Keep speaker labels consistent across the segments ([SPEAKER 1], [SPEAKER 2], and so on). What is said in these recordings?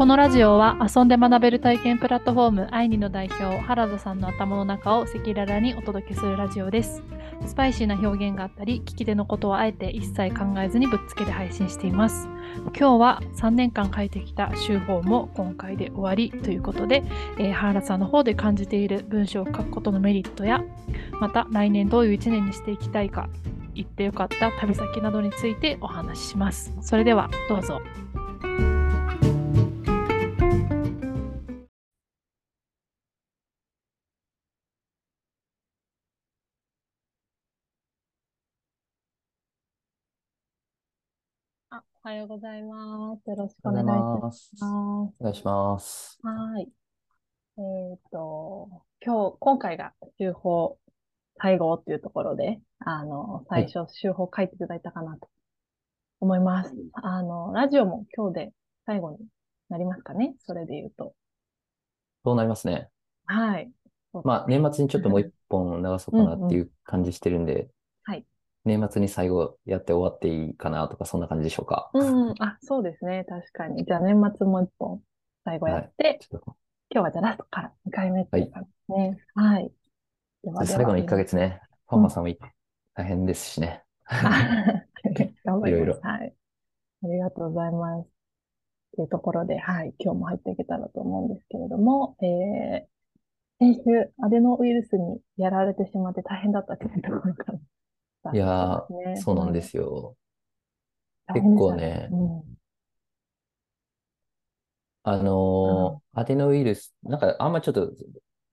[SPEAKER 1] このラジオは遊んで学べる体験プラットフォームアイニの代表原田さんの頭の中を赤裸々にお届けするラジオです。スパイシーな表現があったり、聞き手のことをあえて一切考えずにぶっつけで配信しています。今日は3年間書いてきた週報も今回で終わりということで、えー原田さんの方で感じている文章を書くことのメリットや、また来年どういう1年にしていきたいか、行ってよかった旅先などについてお話しします。それではどうぞ。おはようございます。よろしくお願い。します。
[SPEAKER 2] お願いします。
[SPEAKER 1] はい。えっと、今日、今回が週報最後っていうところで、あの、最初週報書いていただいたかなと思います。あの、ラジオも今日で最後になりますかね？それで言うと。
[SPEAKER 2] そうなりますね。
[SPEAKER 1] はい。
[SPEAKER 2] まあ、年末にちょっともう一本流そうかなっていう感じしてるんで、
[SPEAKER 1] はい。
[SPEAKER 2] 年末に最後やって終わっていいかなとか、そんな感じでしょうか？
[SPEAKER 1] うん、あ、そうですね。確かに。じゃあ年末もう一本最後やって、
[SPEAKER 2] ちょっと
[SPEAKER 1] 今日はじゃあラストから2回目っていう感じですね。はい。ではでは
[SPEAKER 2] 最後の1ヶ月ね、パンマさんもい大変ですしね。
[SPEAKER 1] 頑張ります。
[SPEAKER 2] いろいろ
[SPEAKER 1] はい。ありがとうございます。というところで、はい、今日も入っていけたらと思うんですけれども、えー、先週、アデノウイルスにやられてしまって大変だったっていうところから。
[SPEAKER 2] いや
[SPEAKER 1] そうですね
[SPEAKER 2] そうなんですよ。
[SPEAKER 1] うん
[SPEAKER 2] 結構ねあのーアデノウイルス、なんかあんまちょっと、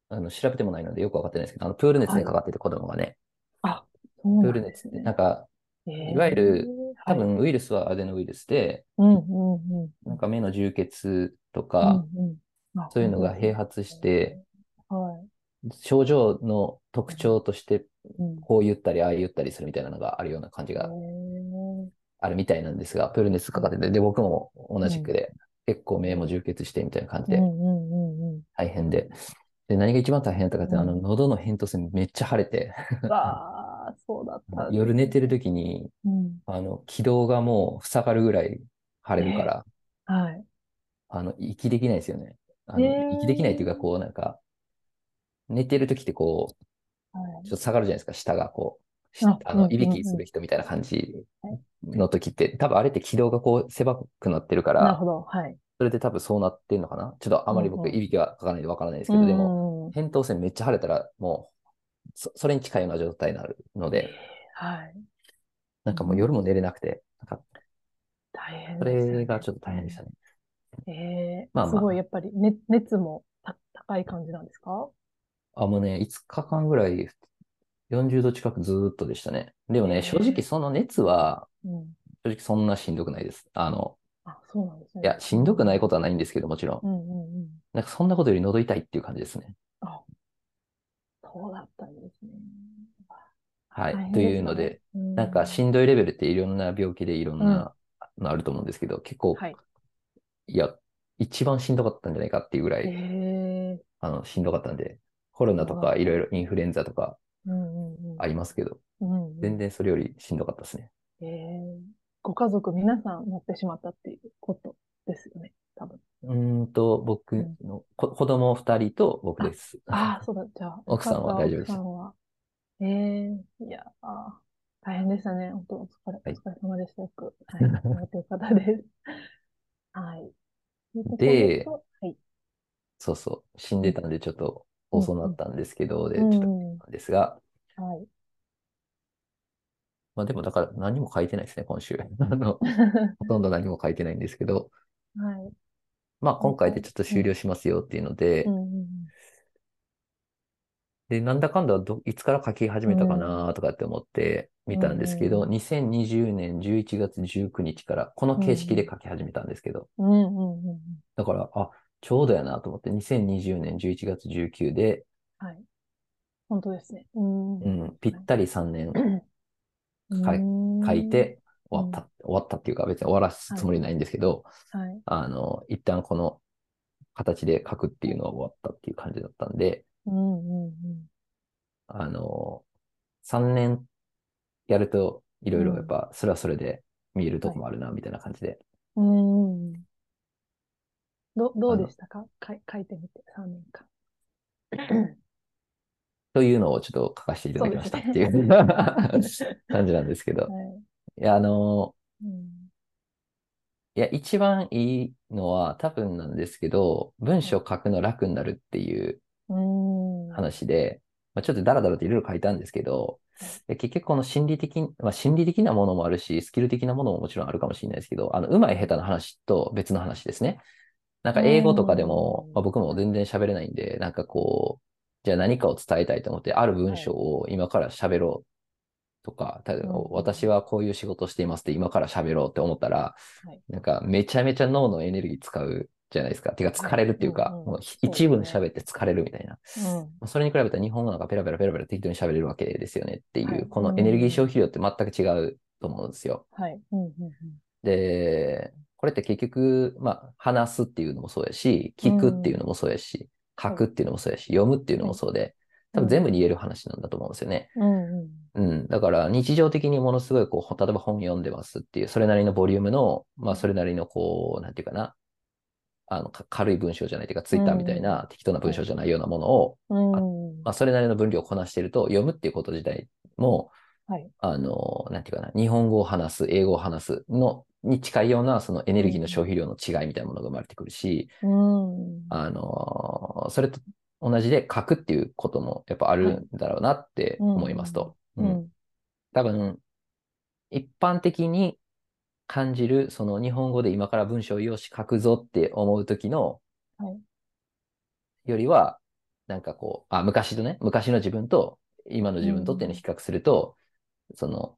[SPEAKER 2] あの、調べてもないのでよくわかってないですけど、あの、プール熱にかかってて子供がね、
[SPEAKER 1] た。あ、そう
[SPEAKER 2] プール熱って、
[SPEAKER 1] なんですね。
[SPEAKER 2] なんか、
[SPEAKER 1] えー
[SPEAKER 2] いわゆる、多
[SPEAKER 1] はい。
[SPEAKER 2] 分ウイルスはアデノウイルスで、
[SPEAKER 1] うん、うん、うん。
[SPEAKER 2] なんか目の充血と
[SPEAKER 1] うん、
[SPEAKER 2] か、
[SPEAKER 1] うん。あ
[SPEAKER 2] そういうのが併発して、
[SPEAKER 1] は
[SPEAKER 2] 症状の特徴として。こう言ったり、ああ言ったりするみたいなのがあるような感じ
[SPEAKER 1] え
[SPEAKER 2] が
[SPEAKER 1] ー
[SPEAKER 2] あるみたいなんですが、プール熱かかってて、で、僕も同じくで、結構目も充血してみたいな感じで。大変で。で、何が一番大変だったかって、
[SPEAKER 1] うん
[SPEAKER 2] あの、喉の扁桃腺めっちゃ腫れて、
[SPEAKER 1] わあ、そうだった
[SPEAKER 2] 夜寝てる時に、
[SPEAKER 1] うん。
[SPEAKER 2] あの、気道がもう塞がるぐらい腫れるから、
[SPEAKER 1] はい。
[SPEAKER 2] あの、息できないですよね。あの、息できないっていうか、こう、なんか、寝てる時ってこう、
[SPEAKER 1] はい
[SPEAKER 2] ちょっと下がるじゃないですか、下がこう、し
[SPEAKER 1] あ
[SPEAKER 2] あの、いびきする人みたいな感じ。
[SPEAKER 1] はい
[SPEAKER 2] の時って、多分あれって気道がこう狭くなってるから、
[SPEAKER 1] なるほど。はい。
[SPEAKER 2] それで多分そうなってんのかな？ちょっとあまり僕、いびきはかかないんでわからないですけど、でも、
[SPEAKER 1] も、
[SPEAKER 2] 扁桃腺めっちゃ腫れたら、もう、そ、それに近いような状態になるので、
[SPEAKER 1] はい。
[SPEAKER 2] なんかもう夜も寝れなくて、なんか、
[SPEAKER 1] 大変ね。
[SPEAKER 2] れがちょっと大変でしたね。
[SPEAKER 1] ええ
[SPEAKER 2] まあまあ。
[SPEAKER 1] すごい、やっぱり、ね、熱もた高い感じなんですか？
[SPEAKER 2] あ、もうね、5日間ぐらい、40度近くずーっとでしたね。でもね、正直その熱は、
[SPEAKER 1] うん。
[SPEAKER 2] 正直そんなしんどくないです。あの、
[SPEAKER 1] あ、そうなんですね。
[SPEAKER 2] いや、しんどくないことはないんですけど、もちろん。
[SPEAKER 1] うんうんうん。
[SPEAKER 2] なんかそんなことより喉痛いっていう感じですね。
[SPEAKER 1] あ、そうだったんですね。
[SPEAKER 2] はい。というので、
[SPEAKER 1] うん
[SPEAKER 2] なんかしんどいレベルっていろんな病気でいろんなのあると思うんですけど、結構、
[SPEAKER 1] はい。
[SPEAKER 2] いや、一番しんどかったんじゃないかっていうぐら
[SPEAKER 1] え
[SPEAKER 2] い、
[SPEAKER 1] え
[SPEAKER 2] あの、しんどかったんで、コロナとかいろいろインフルエンザとか。ありますけど、
[SPEAKER 1] うんうん
[SPEAKER 2] 全然それよりしんどかったですね。
[SPEAKER 1] ええご家族皆さんなってしまったっていうことですよね、多分。
[SPEAKER 2] うーんと、僕の、こ子供二人と僕です。
[SPEAKER 1] ああ、そうだ、じゃあ。
[SPEAKER 2] 奥さんは大丈夫でした
[SPEAKER 1] 奥さんは。ええいやー、大変でしたね。本当お疲れ、
[SPEAKER 2] はい
[SPEAKER 1] お疲れ様でした。よく。はい。頑張ってよかったです。はい。
[SPEAKER 2] で
[SPEAKER 1] とはい。
[SPEAKER 2] そうそう。死んでたんでちょっと遅なったんですけど、で、ち
[SPEAKER 1] うん
[SPEAKER 2] ょっとですが、
[SPEAKER 1] はい。
[SPEAKER 2] まあでもだから何も書いてないですね、今週。あの、ほとんど何も書いてないんですけど、
[SPEAKER 1] はい。
[SPEAKER 2] まあ今回でちょっと終了しますよっていうので
[SPEAKER 1] う、んうん
[SPEAKER 2] で、なんだかんだど、いつから書き始めたかなとかって思って見たんですけど、
[SPEAKER 1] うん
[SPEAKER 2] 2020年11月19日からこの形式で書き始めたんですけど、
[SPEAKER 1] うん。うんうんうん。
[SPEAKER 2] だから、あ、ちょうどやなと思って、2020年11月19で、
[SPEAKER 1] はい。本当ですね。うん。
[SPEAKER 2] うん、ぴったり3年
[SPEAKER 1] うん
[SPEAKER 2] はい
[SPEAKER 1] うん
[SPEAKER 2] 書いて終わった、終わったっていうか別に終わらすつもりないんですけど、
[SPEAKER 1] はい。
[SPEAKER 2] あの、一旦この形で書くっていうのは終わったっていう感じだったんで、
[SPEAKER 1] うんうんうん。
[SPEAKER 2] あの、3年やるといろいろやっぱそれはそれで見えるとこもあるな、みたいな感じで。
[SPEAKER 1] うん。どどうでしたか？かい書いてみて、3年間。
[SPEAKER 2] というのをちょっと書かせていただきましたっていう感じなんですけど。
[SPEAKER 1] はい。
[SPEAKER 2] いや、あの、
[SPEAKER 1] うん。
[SPEAKER 2] いや、一番いいのは多分なんですけど、文章書くの楽になるっていう
[SPEAKER 1] うん。
[SPEAKER 2] 話で、まあ、ちょっとダラダラといろいろ書いたんですけど、で結局この心理的、まあ、心理的なものもあるし、スキル的なものももちろんあるかもしれないですけど、あの、上手い下手な話と別の話ですね。なんか英語とかでも
[SPEAKER 1] うん、
[SPEAKER 2] まあ、僕も全然喋れないんで、なんかこう、じゃあ何かを伝えたいと思って、ある文章を今から喋ろうとか、例えば
[SPEAKER 1] うん
[SPEAKER 2] 私はこういう仕事をしていますって今から喋ろうって思ったら、
[SPEAKER 1] はい。
[SPEAKER 2] なんかめちゃめちゃ脳のエネルギー使うじゃないですか。てか疲れるっていうか、
[SPEAKER 1] うんうん
[SPEAKER 2] もう一文喋って疲れるみたいな。
[SPEAKER 1] うん。
[SPEAKER 2] まあそれに比べたら日本語なんかペラペラペラペラ適当に喋れるわけですよねっていう、
[SPEAKER 1] はい。
[SPEAKER 2] このエネルギー消費量って全く違うと思うんですよ。
[SPEAKER 1] はい。うんうん。
[SPEAKER 2] で、これって結局、まあ、話すっていうのもそうやし、聞くっていうのもそうやし、書くっていうのもそうやし、読むっていうのもそうで、多分全部に言える話なんだと思うんですよね。
[SPEAKER 1] うんうん
[SPEAKER 2] うん。だから日常的にものすごいこう、例えば本読んでますっていう、それなりのボリュームの、まあそれなりのこう、なんていうかな、あの、か軽い文章じゃないというか、ツイッターみたいな適当な文章じゃないようなものを、
[SPEAKER 1] うんうん。
[SPEAKER 2] まあそれなりの分量をこなしてると、読むっていうこと自体も、
[SPEAKER 1] はい。
[SPEAKER 2] あの、なんていうかな、日本語を話す、英語を話すの、に近いような、そのエネルギーの消費量の違いみたいなものが生まれてくるし、
[SPEAKER 1] うん。
[SPEAKER 2] あの、それと同じで書くっていうこともやっぱあるんだろうなって思いますと。うん。
[SPEAKER 1] うん。
[SPEAKER 2] 多分、一般的に感じる、その日本語で今から文章をよし書くぞって思う時の
[SPEAKER 1] はい。
[SPEAKER 2] よりは、なんかこう、あ、昔とね、昔の自分と今の自分とっていうのを比較すると、その、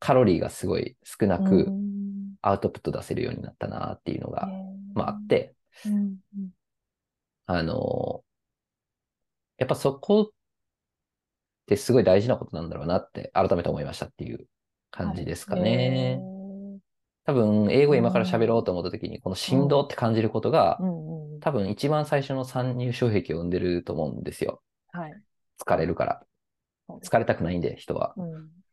[SPEAKER 2] カロリーがすごい少なく
[SPEAKER 1] うん
[SPEAKER 2] アウトプット出せるようになったなっていうのが、まああって、
[SPEAKER 1] うんうん。
[SPEAKER 2] あの、やっぱそこってすごい大事なことなんだろうなって改めて思いましたっていう感じですかね。
[SPEAKER 1] へ
[SPEAKER 2] 多分、英語今から喋ろうと思った時に、この振動って感じることが多分一番最初の参入障壁を生んでると思うんですよ。
[SPEAKER 1] はい。
[SPEAKER 2] 疲れるから。疲れたくないんで、人は。
[SPEAKER 1] うん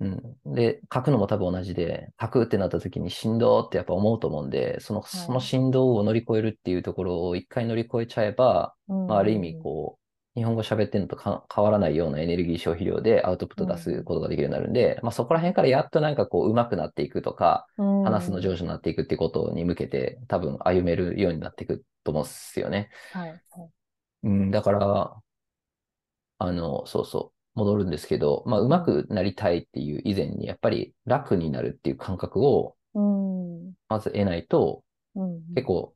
[SPEAKER 2] うん。で、書くのも多分同じで、書くってなった時に振動ってやっぱ思うと思うんで、その、
[SPEAKER 1] い。
[SPEAKER 2] その振動を乗り越えるっていうところを一回乗り越えちゃえば、
[SPEAKER 1] うん
[SPEAKER 2] まあ、ある意味、こう、日本語喋ってるのとか変わらないようなエネルギー消費量でアウトプット出すことができるようになるんで、まあそこら辺からやっとなんかこう上手くなっていくとか、話すの上手になっていくってことに向けて多分歩めるようになっていくと思うんですよね。
[SPEAKER 1] はいはい。
[SPEAKER 2] うん、だから、あの、そうそう、戻るんですけど、まあ上手くなりたいっていう以前にやっぱり楽になるっていう感覚を
[SPEAKER 1] うん
[SPEAKER 2] まず得ないと、
[SPEAKER 1] うん
[SPEAKER 2] 結構、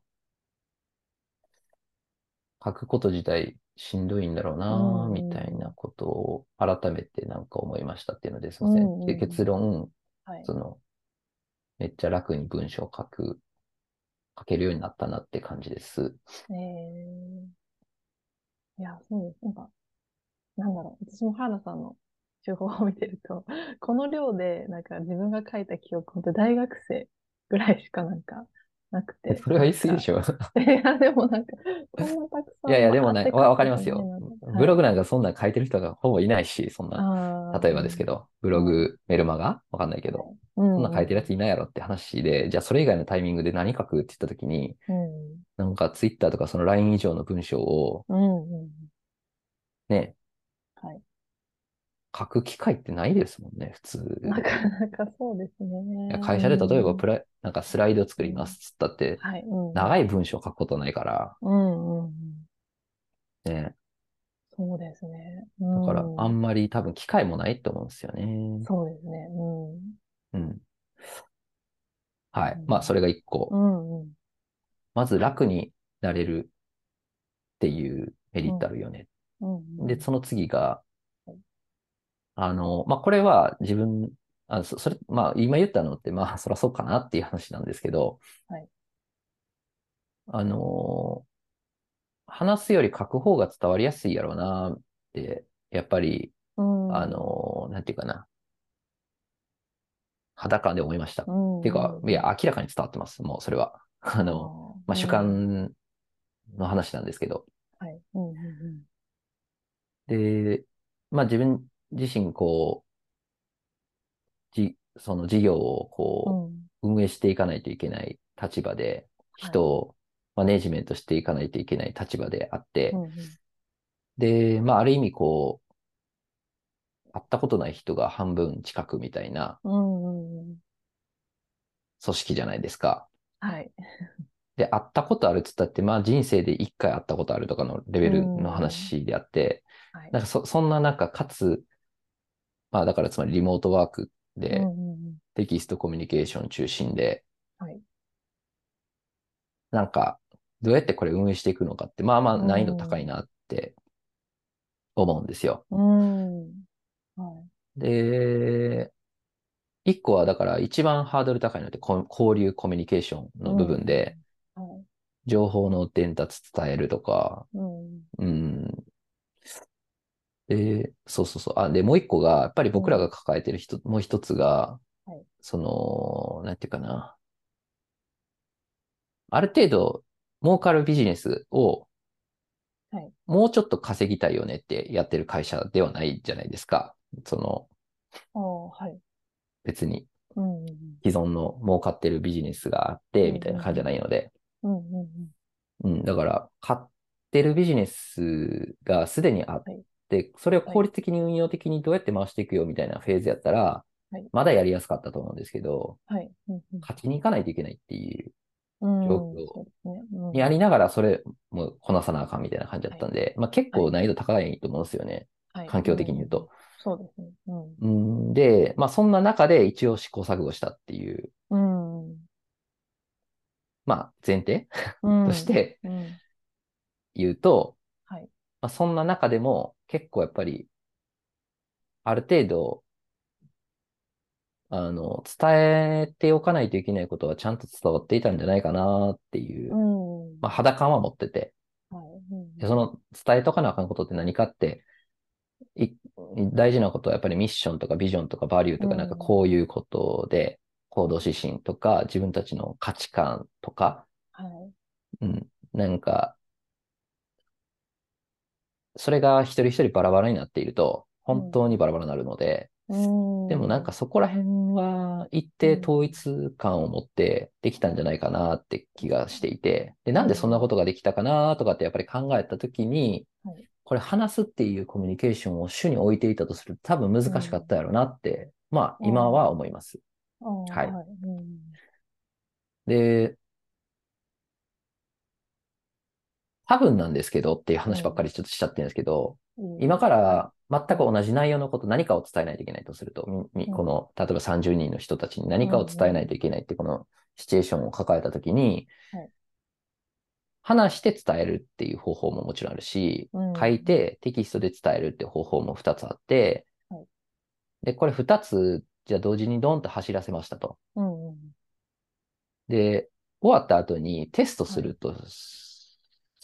[SPEAKER 2] 書くこと自体しんどいんだろうな、
[SPEAKER 1] うん
[SPEAKER 2] みたいなことを改めてなんか思いましたっていうのですいません。
[SPEAKER 1] うん
[SPEAKER 2] で結論、
[SPEAKER 1] はい
[SPEAKER 2] その、めっちゃ楽に文章を書く、書けるようになったなって感じです。
[SPEAKER 1] えーいや、そうです。なんか、なんだろう。私も原田さんの手法を見てると、この量で、なんか自分が書いた記憶、本当大学生ぐらいしかなんかなくて。
[SPEAKER 2] それは言い過ぎでしょ。
[SPEAKER 1] ょ。いや、でもなんか、こんなたくさん。
[SPEAKER 2] いやいや、でもね、わわかりますよ
[SPEAKER 1] ことね。
[SPEAKER 2] ブログ
[SPEAKER 1] なん
[SPEAKER 2] かそんなん書いてる人がほぼいないし、そんな、
[SPEAKER 1] か
[SPEAKER 2] 例えばですけど、ブログ、メルマガ？わかんないけど、
[SPEAKER 1] うん、
[SPEAKER 2] そんな書いてるやついないやろって話で、じゃあそれ以外のタイミングで何書くって言った時に、
[SPEAKER 1] うん。
[SPEAKER 2] なんかツイッターとかその LINE 以上の文章を
[SPEAKER 1] うん。うん。
[SPEAKER 2] ね、
[SPEAKER 1] はい。
[SPEAKER 2] 書く機会ってないですもんね、普通。
[SPEAKER 1] なかなかそうです
[SPEAKER 2] い
[SPEAKER 1] ね。
[SPEAKER 2] や会社で例えばプ
[SPEAKER 1] ラ、
[SPEAKER 2] なんかスライド作りますっつったって、
[SPEAKER 1] はい。うん。
[SPEAKER 2] 長い文章書くことないから、
[SPEAKER 1] うん。うん。
[SPEAKER 2] ね。
[SPEAKER 1] そうですね。
[SPEAKER 2] だから
[SPEAKER 1] うん
[SPEAKER 2] あんまり多分機会もないと思うんですよね。
[SPEAKER 1] そうですね。うん。
[SPEAKER 2] うん。はい。
[SPEAKER 1] うん
[SPEAKER 2] まあ、それが一個。
[SPEAKER 1] うん。うん。
[SPEAKER 2] まず楽になれるっていうメリットあるよね。
[SPEAKER 1] うん。
[SPEAKER 2] で、その次が
[SPEAKER 1] はい、
[SPEAKER 2] あの、まあ、これは自分、あそそれ、まあ、今言ったのって、まあ、そらそうかなっていう話なんですけど、
[SPEAKER 1] はい
[SPEAKER 2] あの、話すより書く方が伝わりやすいやろうなって、やっぱり、
[SPEAKER 1] うん。
[SPEAKER 2] あの、なんていうかな、肌感で思いました。
[SPEAKER 1] うん、
[SPEAKER 2] っていうか、いや、明らかに伝わってます。もう、それは。あの、まあ、主
[SPEAKER 1] うん
[SPEAKER 2] 観の話なんですけど。
[SPEAKER 1] はい。うん。うん。
[SPEAKER 2] で、まあ自分自身、こう、じ、その事業を
[SPEAKER 1] う
[SPEAKER 2] こ
[SPEAKER 1] ん。
[SPEAKER 2] う、運営していかないといけない立場で、人をマネジメントしていかないといけない立場であって、
[SPEAKER 1] うんうん
[SPEAKER 2] で、まあ、ある意味こう、会ったことない人が半分近くみたいな
[SPEAKER 1] うんうんうん
[SPEAKER 2] 組織じゃないですか。
[SPEAKER 1] はい。
[SPEAKER 2] で、会ったことあるって言ったって、まあ人生で一回会ったことあるとかのレベルの話であって、
[SPEAKER 1] はい
[SPEAKER 2] なんかそそんな中、かつ、まあだからつまりリモートワークでテキストコミュニケーション中心で、
[SPEAKER 1] はい
[SPEAKER 2] なんかどうやってこれ運営していくのかって、まあまあ難易度高いなって思うんですよ。
[SPEAKER 1] うん。はい。
[SPEAKER 2] で、一個はだから一番ハードル高いのってこ交流コミュニケーションの部分で、
[SPEAKER 1] はい。
[SPEAKER 2] 情報の伝達伝えるとか、
[SPEAKER 1] うん。
[SPEAKER 2] うん。で、そうそうそう。あ、で、もう一個が、やっぱり僕らが抱えてる人、もう一つが
[SPEAKER 1] はい、
[SPEAKER 2] その、なんていうかな。ある程度、儲かるビジネスを
[SPEAKER 1] はい、
[SPEAKER 2] もうちょっと稼ぎたいよねってやってる会社ではないじゃないですか。その。別に
[SPEAKER 1] うんうん
[SPEAKER 2] 既存の儲かってるビジネスがあって、
[SPEAKER 1] うん
[SPEAKER 2] みたいな感じじゃないので。
[SPEAKER 1] うん。うんうん
[SPEAKER 2] うん、だから、買ってるビジネスがすでにあっそれを効率的に運用的にどうやって回していくよみたいなフェーズやったら
[SPEAKER 1] はい、
[SPEAKER 2] まだやりやすかったと思うんですけど、
[SPEAKER 1] うん。はい。うんうん
[SPEAKER 2] 勝ちに行かないといけないっていう、
[SPEAKER 1] うん。
[SPEAKER 2] 状況
[SPEAKER 1] ね。うん
[SPEAKER 2] やりながらそれもこなさなあかんみたいな感じだったんで、まあ結構難易度高いと思うんですよね。
[SPEAKER 1] はい
[SPEAKER 2] 環境的に言うと。
[SPEAKER 1] そうですね。うん。
[SPEAKER 2] うん、で、まあそんな中で一応試行錯誤したっていう、
[SPEAKER 1] うん。
[SPEAKER 2] まあ前提
[SPEAKER 1] うん
[SPEAKER 2] として
[SPEAKER 1] うん。
[SPEAKER 2] 言うと、
[SPEAKER 1] はい。
[SPEAKER 2] まあ、そんな中でも結構やっぱり、ある程度、あの、伝えておかないといけないことはちゃんと伝わっていたんじゃないかなっていう、
[SPEAKER 1] うん。
[SPEAKER 2] まあ、肌感は持ってて、
[SPEAKER 1] はい。うん
[SPEAKER 2] でその伝えとかなあかんことって何かって、い大事なことはやっぱりミッションとかビジョンとかバリューとか
[SPEAKER 1] うん
[SPEAKER 2] なんかこういうことで、行動指針とか自分たちの価値観とか、
[SPEAKER 1] はい。
[SPEAKER 2] うん、なんか、それが一人一人バラバラになっていると、本当にバラバラになるので、
[SPEAKER 1] うん。
[SPEAKER 2] でもなんかそこら辺は一定統一感を持ってできたんじゃないかなって気がしていて、で、なんでそんなことができたかなとかってやっぱり考えたときに
[SPEAKER 1] はい、
[SPEAKER 2] これ話すっていうコミュニケーションを主に置いていたとすると多分難しかったやろなって、まあ今は思います。はい。で、多分なんですけどっていう話ばっかりちょっとしちゃってるんですけど、今から全く同じ内容のこと、何かを伝えないといけないとすると、
[SPEAKER 1] うん
[SPEAKER 2] この、例えば30人の人たちに何かを伝えないといけないって、このシチュエーションを抱えたときに
[SPEAKER 1] はい、
[SPEAKER 2] 話して伝えるっていう方法ももちろんあるし
[SPEAKER 1] うん、
[SPEAKER 2] 書いてテキストで伝えるっていう方法も2つあって
[SPEAKER 1] はい、
[SPEAKER 2] で、これ2つ、じゃあ同時にドンと走らせましたと。
[SPEAKER 1] うん。うん。
[SPEAKER 2] で、終わった後にテストすると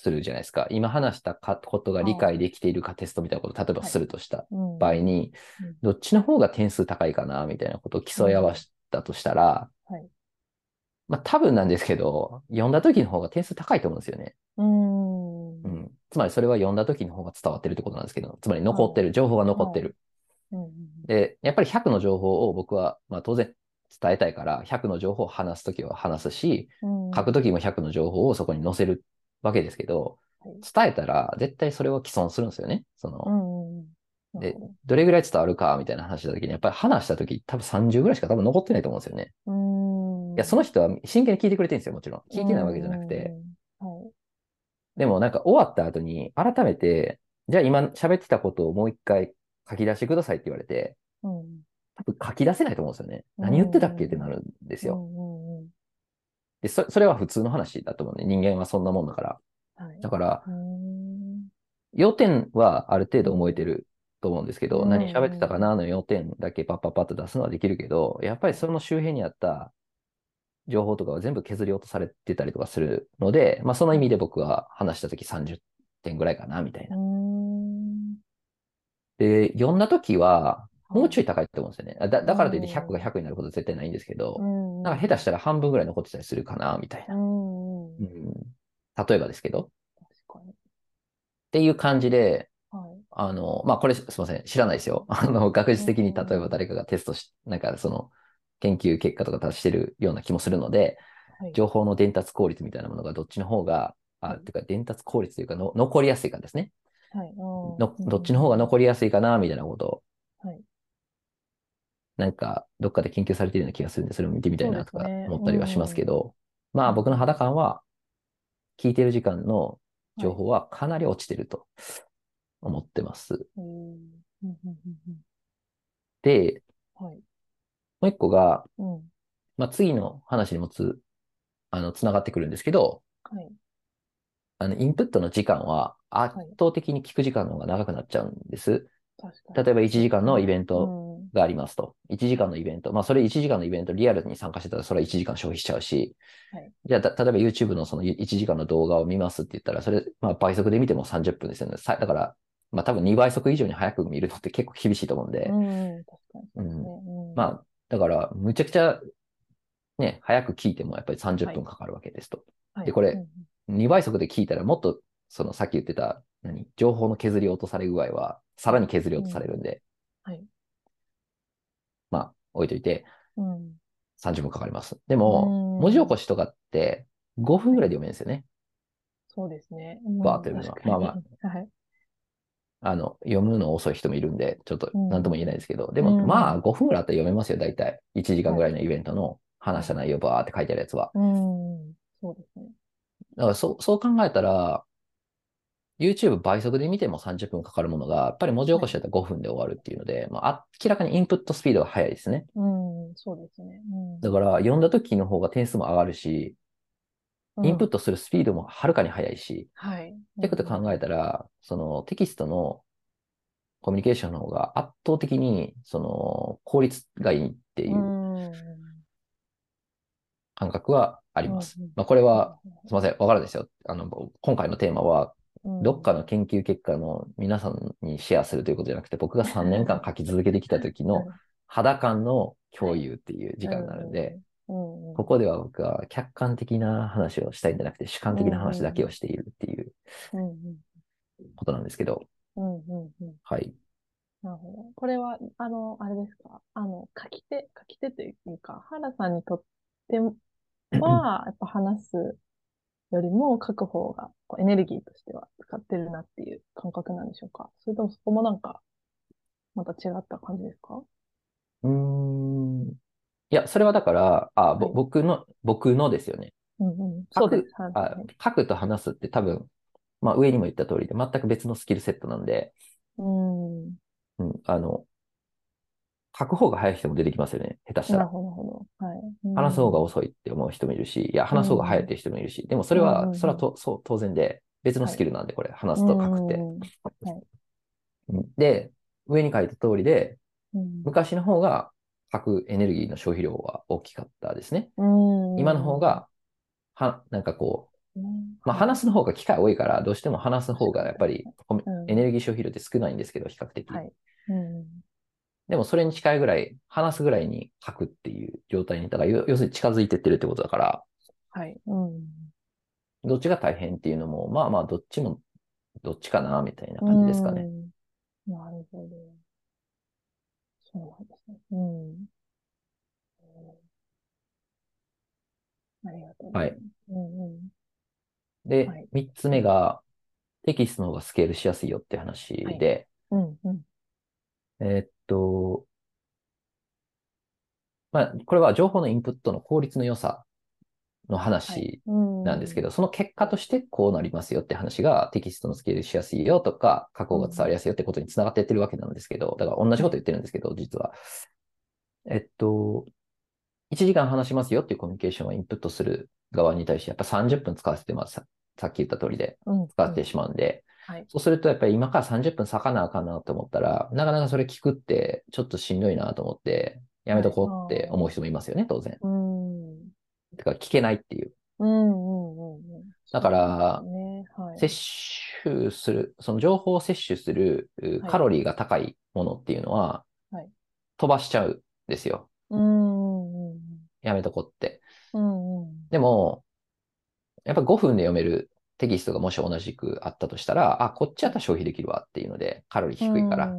[SPEAKER 2] するじゃないですか。今話したかことが理解できているかテストみたいなことを例えばするとした
[SPEAKER 1] うん。
[SPEAKER 2] 場合に
[SPEAKER 1] うん、
[SPEAKER 2] どっちの方が点数高いかなみたいなことを競い合わせたとしたら
[SPEAKER 1] はい、
[SPEAKER 2] まあ多分なんですけど、読んだ時の方が点数高いと思うんですよね。
[SPEAKER 1] うん。
[SPEAKER 2] つまりそれは読んだ時の方が伝わってるってことなんですけど、つまり残ってる、情報が残ってる。
[SPEAKER 1] うん。
[SPEAKER 2] で、やっぱり100の情報を僕は、まあ当然伝えたいから、100の情報を話すときは話すし、
[SPEAKER 1] うん。
[SPEAKER 2] 書くときも100の情報をそこに載せるわけですけど
[SPEAKER 1] はい、
[SPEAKER 2] 伝えたら絶対それを既存するんですよね。その、
[SPEAKER 1] うん。うん。
[SPEAKER 2] で、どれぐらい伝わるかみたいな話したときに、やっぱり話したとき多分30ぐらいしか多分残ってないと思うんですよね。
[SPEAKER 1] うん。
[SPEAKER 2] いや、その人は真剣に聞いてくれてるんですよ、もちろん。聞いてないわけじゃなくて。
[SPEAKER 1] うん。はい。
[SPEAKER 2] でもなんか終わった後に改めて、じゃあ今喋ってたことをもう一回書き出してくださいって言われて、
[SPEAKER 1] うん。
[SPEAKER 2] 多分書き出せないと思うんですよね。何言ってたっけってなるんですよ。で、そそれは普通の話だと思うね。人間はそんなもんだから。
[SPEAKER 1] はい。
[SPEAKER 2] だから、
[SPEAKER 1] うん。
[SPEAKER 2] 要点はある程度覚えてると思うんですけど、
[SPEAKER 1] うん
[SPEAKER 2] 何喋ってたかな？の要点だけパッパッパッと出すのはできるけど、やっぱりその周辺にあった情報とかは全部削り落とされてたりとかするので、まあその意味で僕は話したとき30点ぐらいかな、みたいな。
[SPEAKER 1] うん。
[SPEAKER 2] で、読んだときは、もうちょい高いと思うんですよね。あだだからといって100が100になることは絶対ないんですけど、
[SPEAKER 1] うん。
[SPEAKER 2] なんか下手したら半分ぐらい残ってたりするかな、みたいな。
[SPEAKER 1] うん。
[SPEAKER 2] うん、例えばですけど。
[SPEAKER 1] 確かに。
[SPEAKER 2] っていう感じで、
[SPEAKER 1] はい。
[SPEAKER 2] あの、まあ、これすいません、知らないですよ。あの、学術的に例えば誰かがテストし、なんかその、研究結果とか出してるような気もするので、情報の伝達効率みたいなものがどっちの方が、あ、てか伝達効率というかの残りやすいかですね。
[SPEAKER 1] はい。
[SPEAKER 2] のどっちの方が残りやすいかな、みたいなことを、はい、なんか、どっかで研究されているような気がするんで、それも見てみたいなとか思ったりはしますけど、ねうん、まあ僕の肌感は、聞いてる時間の情報はかなり落ちてると思ってます。で、はい、もう一個が、うん、まあ次の話にもつ、あの、つながってくるんですけど、はい、あの、インプットの時間は圧倒的に聞く時間の方が長くなっちゃうんです。例えば1時間のイベントがありますと。1時間のイベント。まあ、それ1時間のイベントリアルに参加してたら、それは1時間消費しちゃうし、はい、じゃあ、例えば YouTube のその1時間の動画を見ますって言ったら、それ、まあ、倍速で見ても30分ですよね。だから、まあ、多分2倍速以上に早く見るのって結構厳しいと思うんで。うん、まあ、だから、むちゃくちゃ、ね、早く聞いてもやっぱり30分かかるわけですと。はい、で、これ、2倍速で聞いたらもっと、そのさっき言ってた、何、情報の削り落とされ具合は、さらに削り落とされるんで、うん、はい。まあ、置いといて、うん、30分かかります。でも、文字起こしとかって5分ぐらいで読めるんですよね。
[SPEAKER 1] そうですね。
[SPEAKER 2] バーって読むのは。まあまあ。はい。あの、読むの遅い人もいるんで、ちょっと何とも言えないですけど、でも、まあ5分ぐらいあったら読めますよ、大体。1時間ぐらいのイベントの話した内容バーって書いてあるやつは。
[SPEAKER 1] うん、そうですね。
[SPEAKER 2] だからそそう考えたら、YouTube 倍速で見ても30分かかるものが、やっぱり文字起こしだったら5分で終わるっていうので、はい、まあ、明らかにインプットスピードが速いですね。
[SPEAKER 1] うん、そうですね。うん、
[SPEAKER 2] だから、読んだ時の方が点数も上がるし、インプットするスピードもはるかに速いし、はい。ってこと考えたら、そのテキストのコミュニケーションの方が圧倒的に、その、効率がいいっていう感覚はあります。まあ、これは、すみません、わからないですよ。あの、今回のテーマは、どっかの研究結果の皆さんにシェアするということじゃなくて、僕が3年間書き続けてきた時の 肌感の共有っていう時間になるんで、ここでは僕は客観的な話をしたいんじゃなくて、主観的な話だけをしているっていうことなんですけど、はい。
[SPEAKER 1] なるほど。これは、あの、あれですか？あの、書き手、書き手というか、原さんにとっては、やっぱ話すよりも書く方がエネルギーとしては使ってるなっていう感覚なんでしょうか？それともそこもなんか、また違った感じですか？
[SPEAKER 2] うん。いや、それはだから、あ、はい、僕の、僕のですよね。
[SPEAKER 1] うんうん、そうです。
[SPEAKER 2] あ書くと話すって多分、まあ上にも言った通りで全く別のスキルセットなんで、うん、うん、あの、書く方が早い人も出てきますよね。下手したら。なるほど。はい。話す方が遅いって思う人もいるし、いや、話す方が早いっていう人もいるし、でもそれは、それはとそう当然で、別のスキルなんで、これ、話すと書くって。はい、で、上に書いた通りで、昔の方が書くエネルギーの消費量は大きかったですね。今の方が、は、なんかこう、まあ、話すの方が機会多いから、どうしても話す方がやっぱりエネルギー消費量って少ないんですけど、比較的。はいでもそれに近いぐらい、話すぐらいに書くっていう状態に、だから要するに近づいてってるってことだから、
[SPEAKER 1] はい。うん。
[SPEAKER 2] どっちが大変っていうのも、まあまあ、どっちも、どっちかな、みたいな感じですかね。
[SPEAKER 1] なるほど。そうなんですね。うん。ありがとう
[SPEAKER 2] はい。うんうん、で、三、はい、つ目が、テキストの方がスケールしやすいよって話で、はい、うんうん、えー、っと、まあ、これは情報のインプットの効率の良さの話なんですけど、はい、その結果としてこうなりますよって話がテキストのスケールしやすいよとか、加工が伝わりやすいよってことにつながっていってるわけなんですけど、だから同じこと言ってるんですけど、実は。えっと、1時間話しますよっていうコミュニケーションをインプットする側に対して、やっぱ30分使わせてます。さっき言った通りで。使ってしまうんで、はい、そうすると、やっぱり今から30分咲かなあかんなと思ったら、なかなかそれ聞くってちょっとしんどいなと思って、やめとこうって思う人もいますよね、当然。うん。てか、聞けないっていう。うんうんうん。だから、ねはい、摂取する、その情報を摂取するカロリーが高いものっていうのは、はい、飛ばしちゃうんですよ。うんうん、やめとこうって。うんうん、でも、やっぱ5分で読めるテキストがもし同じくあったとしたら、あ、こっちやったら消費できるわっていうので、カロリー低いから。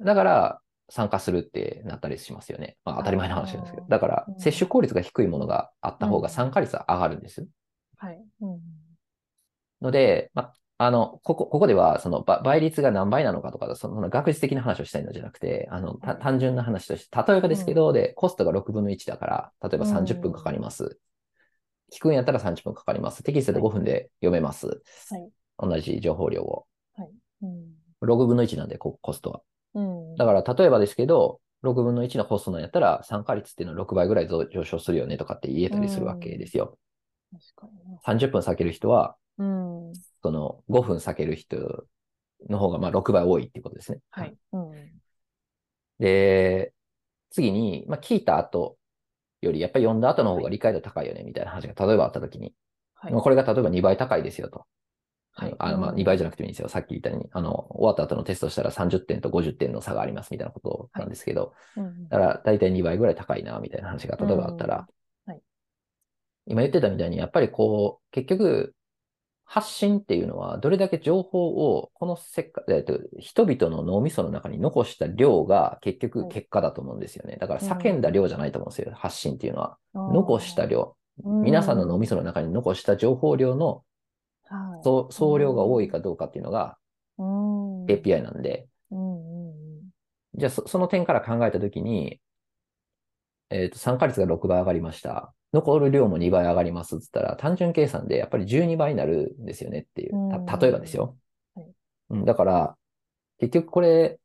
[SPEAKER 2] だから、参加するってなったりしますよね。まあ当たり前の話なんですけど。だから、接種効率が低いものがあった方が参加率は上がるんですよ。
[SPEAKER 1] はい。うん、
[SPEAKER 2] ので、まあ、あの、ここ、ここでは、その倍率が何倍なのかとか、その学術的な話をしたいのじゃなくて、あの、単純な話として、例えばですけど、で、コストが6分の1だから、例えば30分かかります。聞くんやったら30分かかります。テキストで5分で読めます。はい。同じ情報量を。はい。うん、6分の1なんで、コストは。うん、だから、例えばですけど、6分の1のコストなんやったら、参加率っていうのは6倍ぐらい上昇するよねとかって言えたりするわけですよ。うん、確かに30分避ける人は、うん、その5分避ける人の方がまあ6倍多いっていうことですね。はい。うん、で、次に、まあ、聞いた後より、やっぱり読んだ後の方が理解度高いよねみたいな話が例えばあったときに、はい、まあ、これが例えば2倍高いですよと。はい、あのまあ2倍じゃなくてもいいんですよ。さっき言ったように、あの、終わった後のテストしたら30点と50点の差がありますみたいなことなんですけど、はいうん、だから大体2倍ぐらい高いな、みたいな話が例えばあったら、はい、今言ってたみたいに、やっぱりこう、結局、発信っていうのは、どれだけ情報を、このせっか、えっと、人々の脳みその中に残した量が結局結果だと思うんですよね。だから叫んだ量じゃないと思うんですよ、発信っていうのは。残した量。皆さんの脳みその中に残した情報量の総量が多いかどうかっていうのが API なんで。じゃあそ、その点から考えたときに、えっ、ー、と、参加率が6倍上がりました。残る量も2倍上がりますって言ったら、単純計算でやっぱり12倍になるんですよねっていう。例えばですよ。はいうん、だから、結局これ、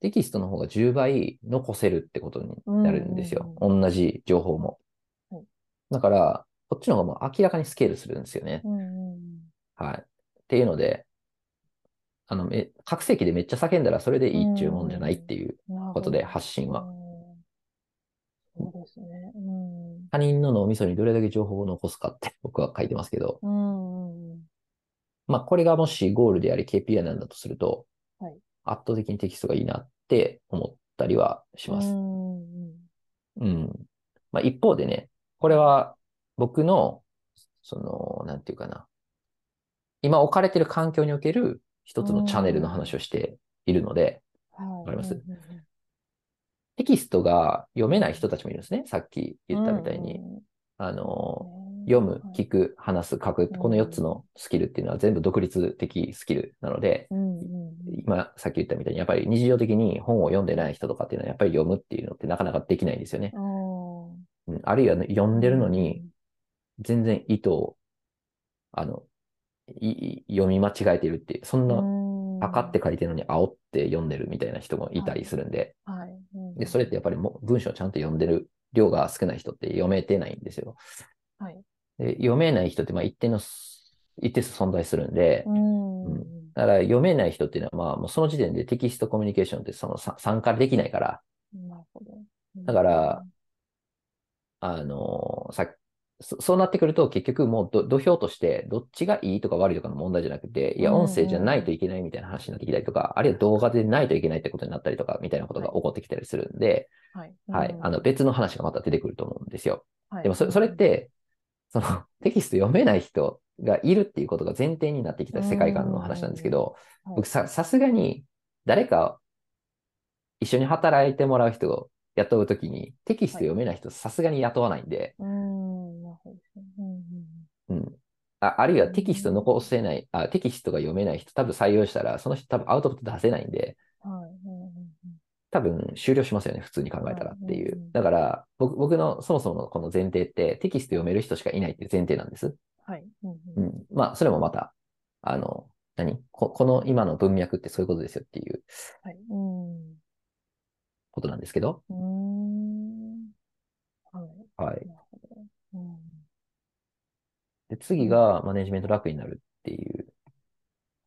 [SPEAKER 2] テキストの方が10倍残せるってことになるんですよ。同じ情報も。はい、だから、こっちの方がもう明らかにスケールするんですよね。はい。っていうので、あの、め、覚醒器でめっちゃ叫んだらそれでいいっちゅうもんじゃないっていうことで、発信は。そうです他人の脳みそにどれだけ情報を残すかって 僕は書いてますけど、うん、まあこれがもしゴールであり KPI なんだとすると、はい、圧倒的にテキストがいいなって思ったりはします。うん、うん。まあ一方でね、これは僕の、その、なんていうかな、今置かれている環境における一つのチャンネルの話をしているので、わかります？テキストが読めない人たちもいるんですね。さっき言ったみたいに。あの、読む、聞く、話す、書く、この4つのスキルっていうのは全部独立的スキルなので、今、さっき言ったみたいに、やっぱり日常的に本を読んでない人とかっていうのは、やっぱり読むっていうのってなかなかできないんですよね。あるいは、読んでるのに、全然意図を、あの、読み間違えてるっていう、そんな赤って書いてるのに青って読んでるみたいな人もいたりするんで、はい。はい。でそれってやっぱりも文章をちゃんと読んでる量が少ない人って読めてないんですよ。はい、で読めない人ってまあ一定の、一定数存在するんで、うん、だから読めない人っていうのはまあもうその時点でテキストコミュニケーションってその参加できないから、なるほど。だから、あの、さっそそうなってくると、結局もう土俵として、どっちがいいとか悪いとかの問題じゃなくて、いや、音声じゃないといけないみたいな話になってきたりとか、あるいは動画でないといけないってことになったりとか、みたいなことが起こってきたりするんで、はい。はい。あの、別の話がまた出てくると思うんですよ。はい、でもそ、それって、その、テキスト読めない人がいるっていうことが前提になってきた世界観の話なんですけど、僕さ、さすがに、誰か一緒に働いてもらう人を雇うときに、テキスト読めない人、さすがに雇わないんで、うん。ああるいはテキスト残せないあ、テキストが読めない人、多分採用したら、その人多分アウトプット出せないんで、多分終了しますよね、普通に考えたらっていう。だから僕、僕のそもそものこの前提って、テキスト読める人しかいないっていう前提なんです。はい。うん、まあ、それもまた、あの、何？ここの今の文脈ってそういうことですよっていう、はい、ことなんですけど。はい。はいで、次がマネジメント楽になるっていう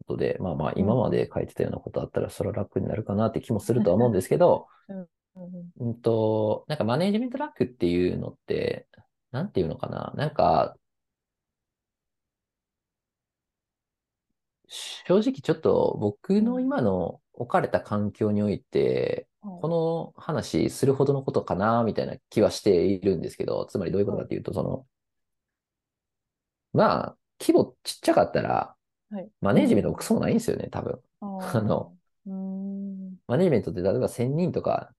[SPEAKER 2] ことで、まあまあ今まで書いてたようなことあったらそれは楽になるかなって気もするとは思うんですけど、うんと、なんかマネジメント楽っていうのって、なんていうのかななんか、正直ちょっと僕の今の置かれた環境において、この話するほどのことかなみたいな気はしているんですけど、つまりどういうことかっていうと、その、まあ、規模ちっちゃかったら、はい、マネージメントもクソもないんですよね、多分。あ の、マネジメントって例えば1000人とか、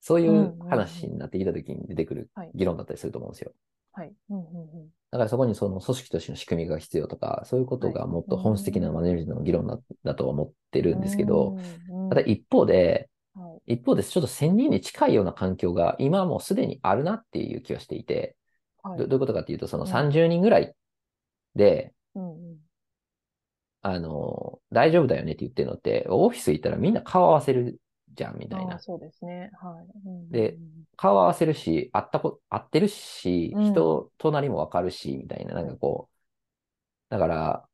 [SPEAKER 2] そういう話になってきたときに出てくる議論だったりすると思うんですよ。
[SPEAKER 1] はい。うんうんうん、
[SPEAKER 2] だからそこにその組織としての仕組みが必要とか、そういうことがもっと本質的なマネジメントの議論だだと思ってるんですけど、ただ一方で、一方でちょっと1000人に近いような環境が今もうすでにあるなっていう気はしていて、どどういうことかっていうと、その30人ぐらいで、あの、大丈夫だよねって言ってるのって、オフィス行ったらみんな顔合わせるじゃんみたいな。
[SPEAKER 1] そうですね。はい。
[SPEAKER 2] で、顔合わせるし、会ったこ、会ってるし、人、隣もわかるし、みたいな、なんかこう、だから、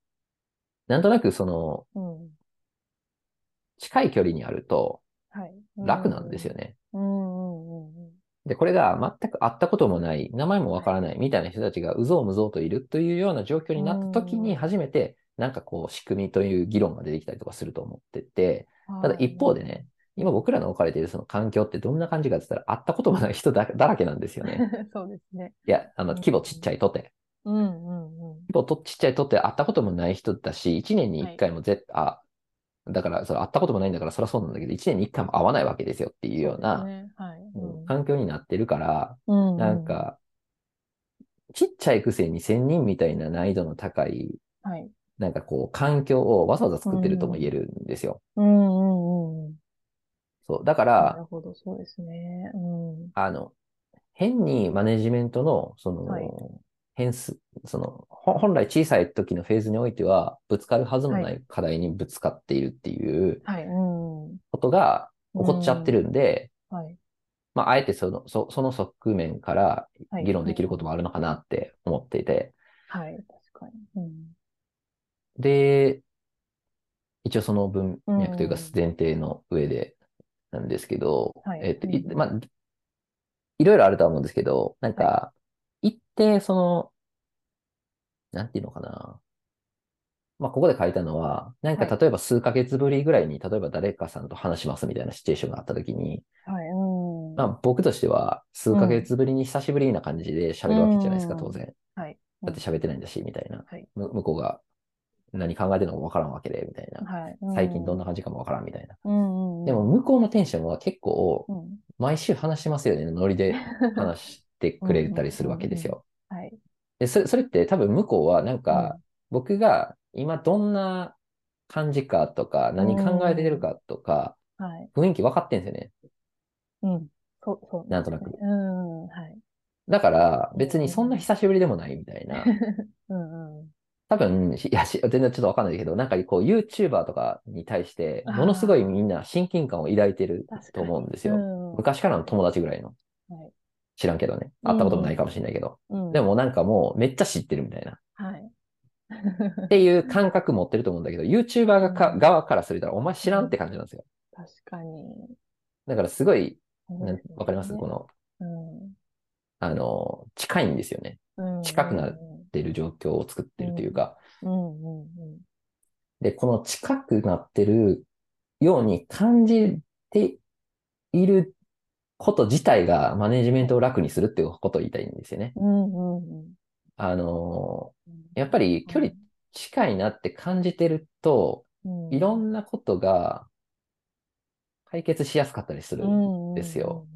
[SPEAKER 2] なんとなくその、近い距離にあると、楽なんですよね。で、これが全く会ったこともない、名前もわからないみたいな人たちがうぞうむぞうといるというような状況になった時に初めて、なんかこう仕組みという議論が出てきたりとかすると思ってて、ただ一方でね、今僕らの置かれているその環境ってどんな感じかって言ったら、会ったこともない人だらけなんですよね。
[SPEAKER 1] そうですね。
[SPEAKER 2] いや、あの、規模ちっちゃいとて。
[SPEAKER 1] うんうんうん。規
[SPEAKER 2] 模とちっちゃいとって会ったこともない人だし、1年に1回もぜ、はい、あ、だから、それ会ったこともないんだから、そりゃそうなんだけど、1年に1回も会わないわけですよっていうような、ねはいうん、環境になってるから、うん。うん、なんか、ちっちゃいくせに1000人みたいな難易度の高い、はい、なんかこう、環境をわざわざ作ってるとも言えるんですよ。
[SPEAKER 1] うんうんうん
[SPEAKER 2] そう。だから、
[SPEAKER 1] なるほど、そうですね。う
[SPEAKER 2] ん、あの、変にマネジメントの、その、はい、変数、その、本来小さい時のフェーズにおいては、ぶつかるはずもない課題にぶつかっているっていうことが起こっちゃってるんで、はい、まあ、あえてその、そその側面から議論できることもあるのかなって思っていて。
[SPEAKER 1] はい、確かに。うん、
[SPEAKER 2] で、一応その文脈というか前提の上でなんですけど、はい、えっ、と、い、まあ、いろいろあるとは思うんですけど、なんか、はい、一定その、なんていうのかな。まあ、ここで書いたのは、なんか例えば数ヶ月ぶりぐらいに、例えば誰かさんと話しますみたいなシチュエーションがあったときに、
[SPEAKER 1] はい、うん
[SPEAKER 2] まあ、僕としては、数ヶ月ぶりに久しぶりな感じで喋るわけじゃないですか、当然。
[SPEAKER 1] はい。
[SPEAKER 2] だって喋ってないんだし、みたいな。はい、向こうが何考えてるのかわからんわけで、みたいな、はいうん。最近どんな感じかもわからんみたいな。
[SPEAKER 1] うんうん、
[SPEAKER 2] でも、向こうのテンションは結構、毎週話しますよね、ノリで話してくれたりするわけですよ。でそれそれって多分向こうはなんか、僕が今どんな感じかとか、何考えてるかとか、雰囲気分かってんですよね。
[SPEAKER 1] うん。そう、そう、
[SPEAKER 2] なんとなく。
[SPEAKER 1] うん、はい。
[SPEAKER 2] だから、別にそんな久しぶりでもないみたいな。
[SPEAKER 1] うんうん。
[SPEAKER 2] 多分、いや、全然ちょっとわかんないけど、なんかこう、YouTuber とかに対して、ものすごいみんな親近感を抱いてると思うんですよ。昔からの友達ぐらいの。はい、知らんけどね。会ったこともないかもしれないけど。うん、でもなんかもう、めっちゃ知ってるみたいな。
[SPEAKER 1] はい。
[SPEAKER 2] っていう感覚持ってると思うんだけど、YouTuber がか、側からすると、お前知らんって感じなんですよ。
[SPEAKER 1] 確かに。
[SPEAKER 2] だからすごい、わ、かります？この、
[SPEAKER 1] うん、
[SPEAKER 2] あの、近いんですよね。近くなってる状況を作ってるというか。で、この近くなってるように感じていること自体がマネジメントを楽にするっていうことを言いたいんですよね。あの、やっぱり距離近いなって感じてると、いろんなことが解決しやすかったりするんですよ。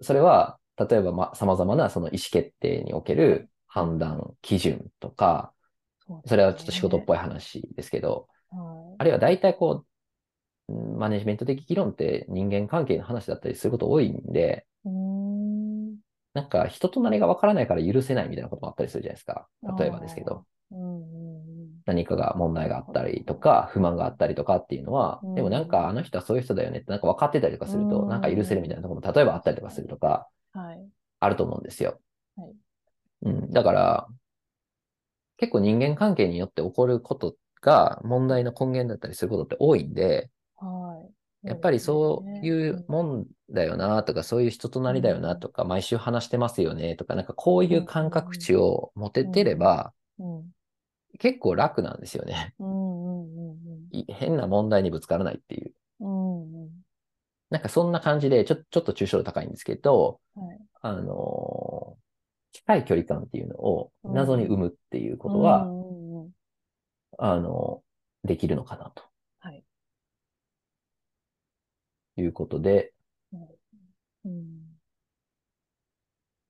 [SPEAKER 2] それは、例えば、ま、様々なその意思決定における判断基準とか、それはちょっと仕事っぽい話ですけど、あるいは大体こう、マネジメント的議論って人間関係の話だったりすること多いんで、なんか人となりがわからないから許せないみたいなこともあったりするじゃないですか。例えばですけど。何かが問題があったりとか、不満があったりとかっていうのは、でもなんかあの人はそういう人だよねってなんか分かってたりとかすると、なんか許せるみたいなところも例えばあったりとかするとか、あると思うんですよ。うん、だから、結構人間関係によって起こることが問題の根源だったりすることって多いんで、
[SPEAKER 1] はい、
[SPEAKER 2] やっぱりそういうもんだよなとか、そういう人となりだよなとか、毎週話してますよねとか、なんかこういう感覚値を持ててれば、結構楽なんですよね。変な問題にぶつからないっていう。なんかそんな感じで、ちょちょっと抽象度高いんですけど、はい、あの近い距離感っていうのを謎に生むっていうことは、あの、できるのかなと。
[SPEAKER 1] はい。
[SPEAKER 2] いうことで、
[SPEAKER 1] うん。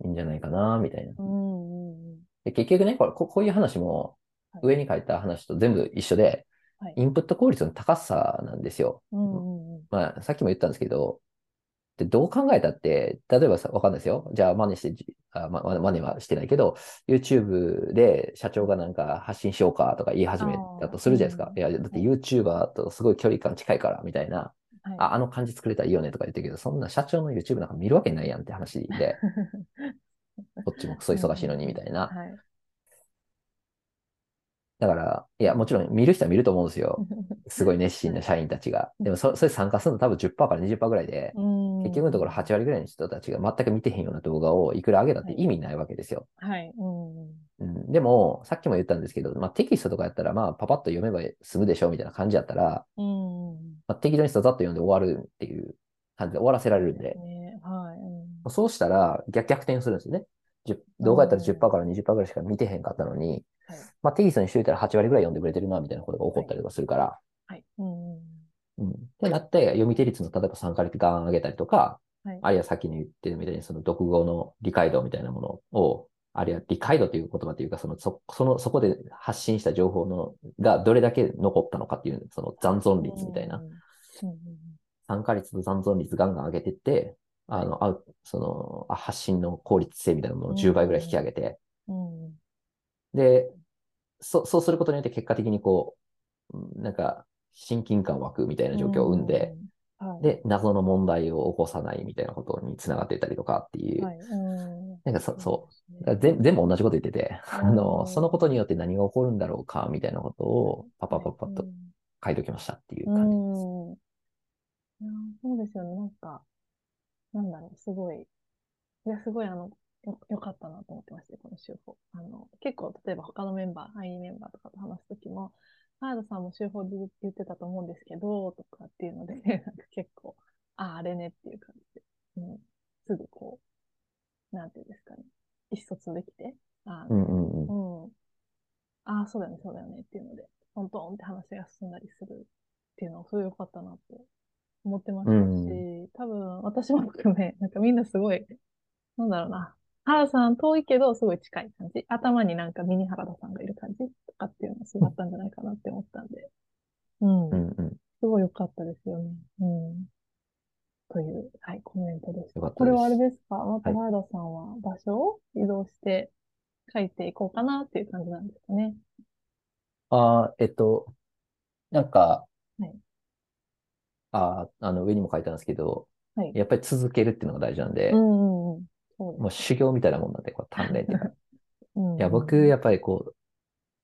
[SPEAKER 2] いいんじゃないかな、みたいな。
[SPEAKER 1] うん。うん。
[SPEAKER 2] で結局ねこれこ、こういう話も
[SPEAKER 1] はい
[SPEAKER 2] 上に書いた話と全部一緒で、
[SPEAKER 1] はい
[SPEAKER 2] インプット効率の高さなんですよ。
[SPEAKER 1] うん。うん。
[SPEAKER 2] まあ、さっきも言ったんですけど、で、どう考えたって、例えばさ、わかんないですよ。じゃあ、真似してじ、あ、ま、ま真似はしてないけど、YouTube で社長がなんか発信しようかとか言い始めたとするじゃないですか。
[SPEAKER 1] うん
[SPEAKER 2] いや、だって YouTuber とすごい距離感近いから、みたいな。
[SPEAKER 1] はい。
[SPEAKER 2] あ、あの感じ作れたらいいよねとか言ってるけど、そんな社長の YouTube なんか見るわけないやんって話で、こっちもクソ忙しいのにみたいな。
[SPEAKER 1] はい。
[SPEAKER 2] だから、いや、もちろん見る人は見ると思うんですよ。すごい熱心な社員たちが。でもそ、それ参加するの多分10%から20%ぐらいで、
[SPEAKER 1] うん。
[SPEAKER 2] 結局のところ8割ぐらいの人たちが全く見てへんような動画をいくら上げたって意味ないわけですよ。
[SPEAKER 1] はい。うん。
[SPEAKER 2] うん、でも、さっきも言ったんですけど、まあ、テキストとかやったら、まあ、パパッと読めば済むでしょうみたいな感じやったら、
[SPEAKER 1] うん。
[SPEAKER 2] まあ、適当にさざっと読んで終わるっていう感じで終わらせられるんで、
[SPEAKER 1] ね、はい。うん。
[SPEAKER 2] そうしたら逆逆転するんですよね。10動画やったら10%から20%ぐらいしか見てへんかったのに、
[SPEAKER 1] はい
[SPEAKER 2] まあ、テキストにしといたら8割ぐらい読んでくれてるな、みたいなことが起こったりとかするから、
[SPEAKER 1] はい。うん。
[SPEAKER 2] うん。ってなって、読み手率の例えば3割ガーン上げたりとか、
[SPEAKER 1] はい。
[SPEAKER 2] あるいはさっきの言ってるみたいにその読語の理解度みたいなものを、あるいは理解度という言葉というか、その、そ、その、そこで発信した情報の、がどれだけ残ったのかっていう、その残存率みたいな
[SPEAKER 1] うん。うん。
[SPEAKER 2] 参加率と残存率ガンガン上げてって、あの、あその、あ発信の効率性みたいなものを10倍ぐらい引き上げて、
[SPEAKER 1] うん。
[SPEAKER 2] で、そ、そうすることによって結果的にこう、うんなんか、親近感湧くみたいな状況を生んで、
[SPEAKER 1] うん、はい。
[SPEAKER 2] で、謎の問題を起こさないみたいなことにつながっていたりとかっていう、
[SPEAKER 1] はい。うん。
[SPEAKER 2] なんかそ、そう全全部同じこと言ってて、あの、
[SPEAKER 1] うん
[SPEAKER 2] そのことによって何が起こるんだろうか、みたいなことを、パパパパッと書いておきましたっていう
[SPEAKER 1] う
[SPEAKER 2] 感じです。
[SPEAKER 1] そうですよね。なんか、なんだろう、すごい。いや、すごい、あの、よ、よかったなと思ってまして、この手法。あの、結構、例えば他のメンバー、会員メンバーとかと話すときも、原田さんも手法で言ってたと思うんですけど、とかっていうので、なんか結構、ああ、あれねっていう感じで、うん、すぐこう、なんていうんですかね、意思疎通できて、あ
[SPEAKER 2] うんうんうん。
[SPEAKER 1] うん。ああ、そうだよね、そうだよねっていうので、トントンって話が進んだりするっていうのは、すごい良かったなって思ってましたし、
[SPEAKER 2] うん
[SPEAKER 1] 多分、私も含め、なんかみんなすごい、なんだろうな、原さん遠いけど、すごい近い感じ。頭になんかミニ原田さんがいる感じとかっていうのがすごいあったんじゃないかなって思ったんで、うん。
[SPEAKER 2] うんうん。
[SPEAKER 1] すごい良かったですよね。うん。という、はい、コメントで
[SPEAKER 2] す
[SPEAKER 1] これはあれですか？また
[SPEAKER 2] はい
[SPEAKER 1] 原田さんは場所を移動して書いていこうかなっていう感じなんですかね。
[SPEAKER 2] ああ、えっと、なんか、
[SPEAKER 1] はい
[SPEAKER 2] ああ、あの、上にも書いたんですけど、
[SPEAKER 1] はい
[SPEAKER 2] やっぱり続けるっていうのが大事なんで、
[SPEAKER 1] うんうんうん。そうです
[SPEAKER 2] もう修行みたいなもんなんで、これ鍛錬っていうか。
[SPEAKER 1] うんうん
[SPEAKER 2] いや、僕、やっぱりこう、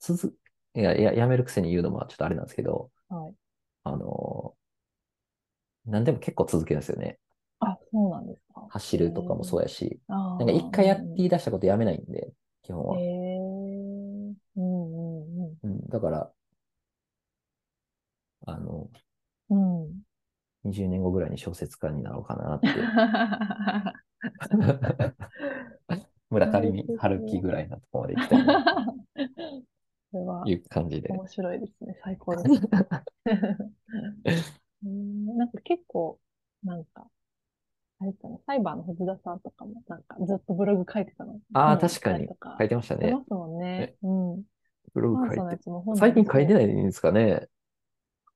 [SPEAKER 2] 続、いや、いや、やめるくせに言うのもちょっとあれなんですけど、
[SPEAKER 1] はい。
[SPEAKER 2] あの、何でも結構続けるんですよね。
[SPEAKER 1] あ、そうなんですか。
[SPEAKER 2] 走るとかもそうやし、
[SPEAKER 1] あ
[SPEAKER 2] なんか一回やって
[SPEAKER 1] い
[SPEAKER 2] 言い出したことやめないんで、基本は。
[SPEAKER 1] うんうんうん。
[SPEAKER 2] うん、だから、あの、
[SPEAKER 1] うん。
[SPEAKER 2] 20年後ぐらいに小説家になろうかなって。村上春樹ぐらいのところまで行きたいな
[SPEAKER 1] それは
[SPEAKER 2] という感じで。
[SPEAKER 1] 面白いですね。最高です。うんなんか結構、なんか、あれですかね、サイバーの藤田さんとかも、なんかずっとブログ書いてたの。
[SPEAKER 2] ああ、
[SPEAKER 1] 本
[SPEAKER 2] 確かに書いてましたね
[SPEAKER 1] 出ま。すもんね。うん。
[SPEAKER 2] ブログ書いて。最近書いて
[SPEAKER 1] い。
[SPEAKER 2] ないんですかね。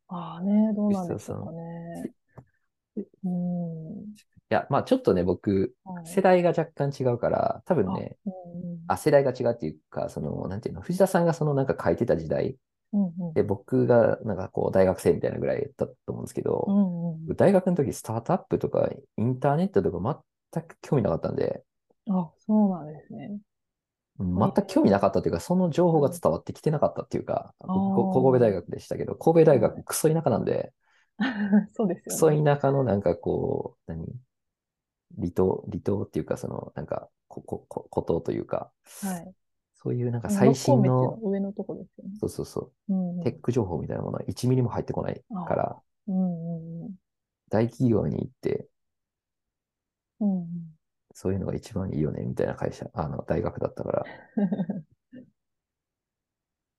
[SPEAKER 1] ああね、どうなんでしょうかね。うん。
[SPEAKER 2] いや、まあちょっとね、僕、
[SPEAKER 1] はい
[SPEAKER 2] 世代が若干違うから、多分ね、あ、世代が違うっていうか、その、なんていうの、藤田さんがそのなんか書いてた時代
[SPEAKER 1] うんうん
[SPEAKER 2] で、僕がなんかこう大学生みたいなぐらいだったと思うんですけど、
[SPEAKER 1] うんうん
[SPEAKER 2] 大学の時スタートアップとかインターネットとか全く興味なかったんで、
[SPEAKER 1] あ、そうなんですね。
[SPEAKER 2] 全く興味なかったというか、その情報が伝わってきてなかったっていうか、神戸大学でしたけど、神戸大学クソ田舎なんで、
[SPEAKER 1] そうです
[SPEAKER 2] クソ
[SPEAKER 1] よね。
[SPEAKER 2] 田舎のなんかこう、何？離島、離島っていうか、その、なんか、こ、こ、こ、孤島というか、
[SPEAKER 1] はい。
[SPEAKER 2] そういうなんか最新の
[SPEAKER 1] 上のとこですよね。
[SPEAKER 2] そうそうそう、
[SPEAKER 1] うんうん。
[SPEAKER 2] テック情報みたいなものは1ミリも入ってこないから、
[SPEAKER 1] うんうんうん。
[SPEAKER 2] 大企業に行って、
[SPEAKER 1] うんうん
[SPEAKER 2] そういうのが一番いいよね、みたいな会社、あの、大学だったから、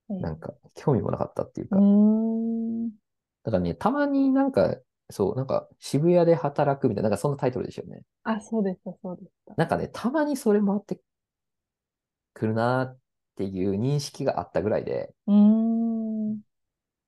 [SPEAKER 2] なんか、興味もなかったっていう
[SPEAKER 1] う
[SPEAKER 2] か。だからね、たまになんか、そう、なんか渋谷で働くみたいな、なんかそんなタイトルでしたよね。
[SPEAKER 1] あ、そうでした、そうでした。
[SPEAKER 2] なんかね、たまにそれ回ってくるなっていう認識があったぐらいで、
[SPEAKER 1] うーん。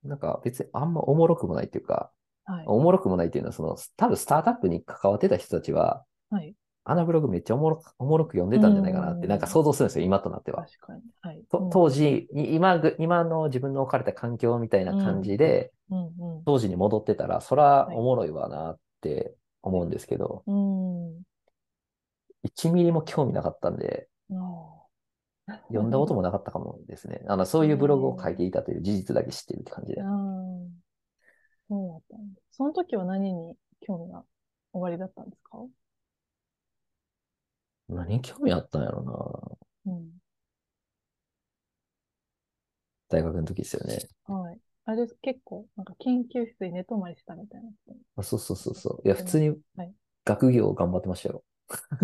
[SPEAKER 2] なんか別にあんまおもろくもないっていうか、
[SPEAKER 1] はい。
[SPEAKER 2] おもろくもないっていうのは、その、多分スタートアップに関わってた人たちは、
[SPEAKER 1] はい。
[SPEAKER 2] あのブログめっちゃおもろく、おもろく読んでたんじゃないかなって、
[SPEAKER 1] うん
[SPEAKER 2] なんか想像するんですよ、今となっては。
[SPEAKER 1] 確かに。はい。
[SPEAKER 2] 当時、い今ぐ、今の自分の置かれた環境みたいな感じで、
[SPEAKER 1] うんうん。
[SPEAKER 2] 当時に戻ってたら、そら
[SPEAKER 1] はい
[SPEAKER 2] おもろいわなって思うんですけど、
[SPEAKER 1] うん。
[SPEAKER 2] 1ミリも興味なかったんで。読んだこともなかったかもですね。あの、そういうブログを書いていたという事実だけ知ってるって感じで。
[SPEAKER 1] そうだったんです。その時は何に興味がおありだったんですか？
[SPEAKER 2] 何興味あったんやろな。
[SPEAKER 1] うん。
[SPEAKER 2] 大学の時ですよね。
[SPEAKER 1] はい。あれです、結構、なんか研究室に寝泊まりしたみたいな人。
[SPEAKER 2] あそうそうそうそう。いや、普通に
[SPEAKER 1] はい
[SPEAKER 2] 学業頑張ってましたよ。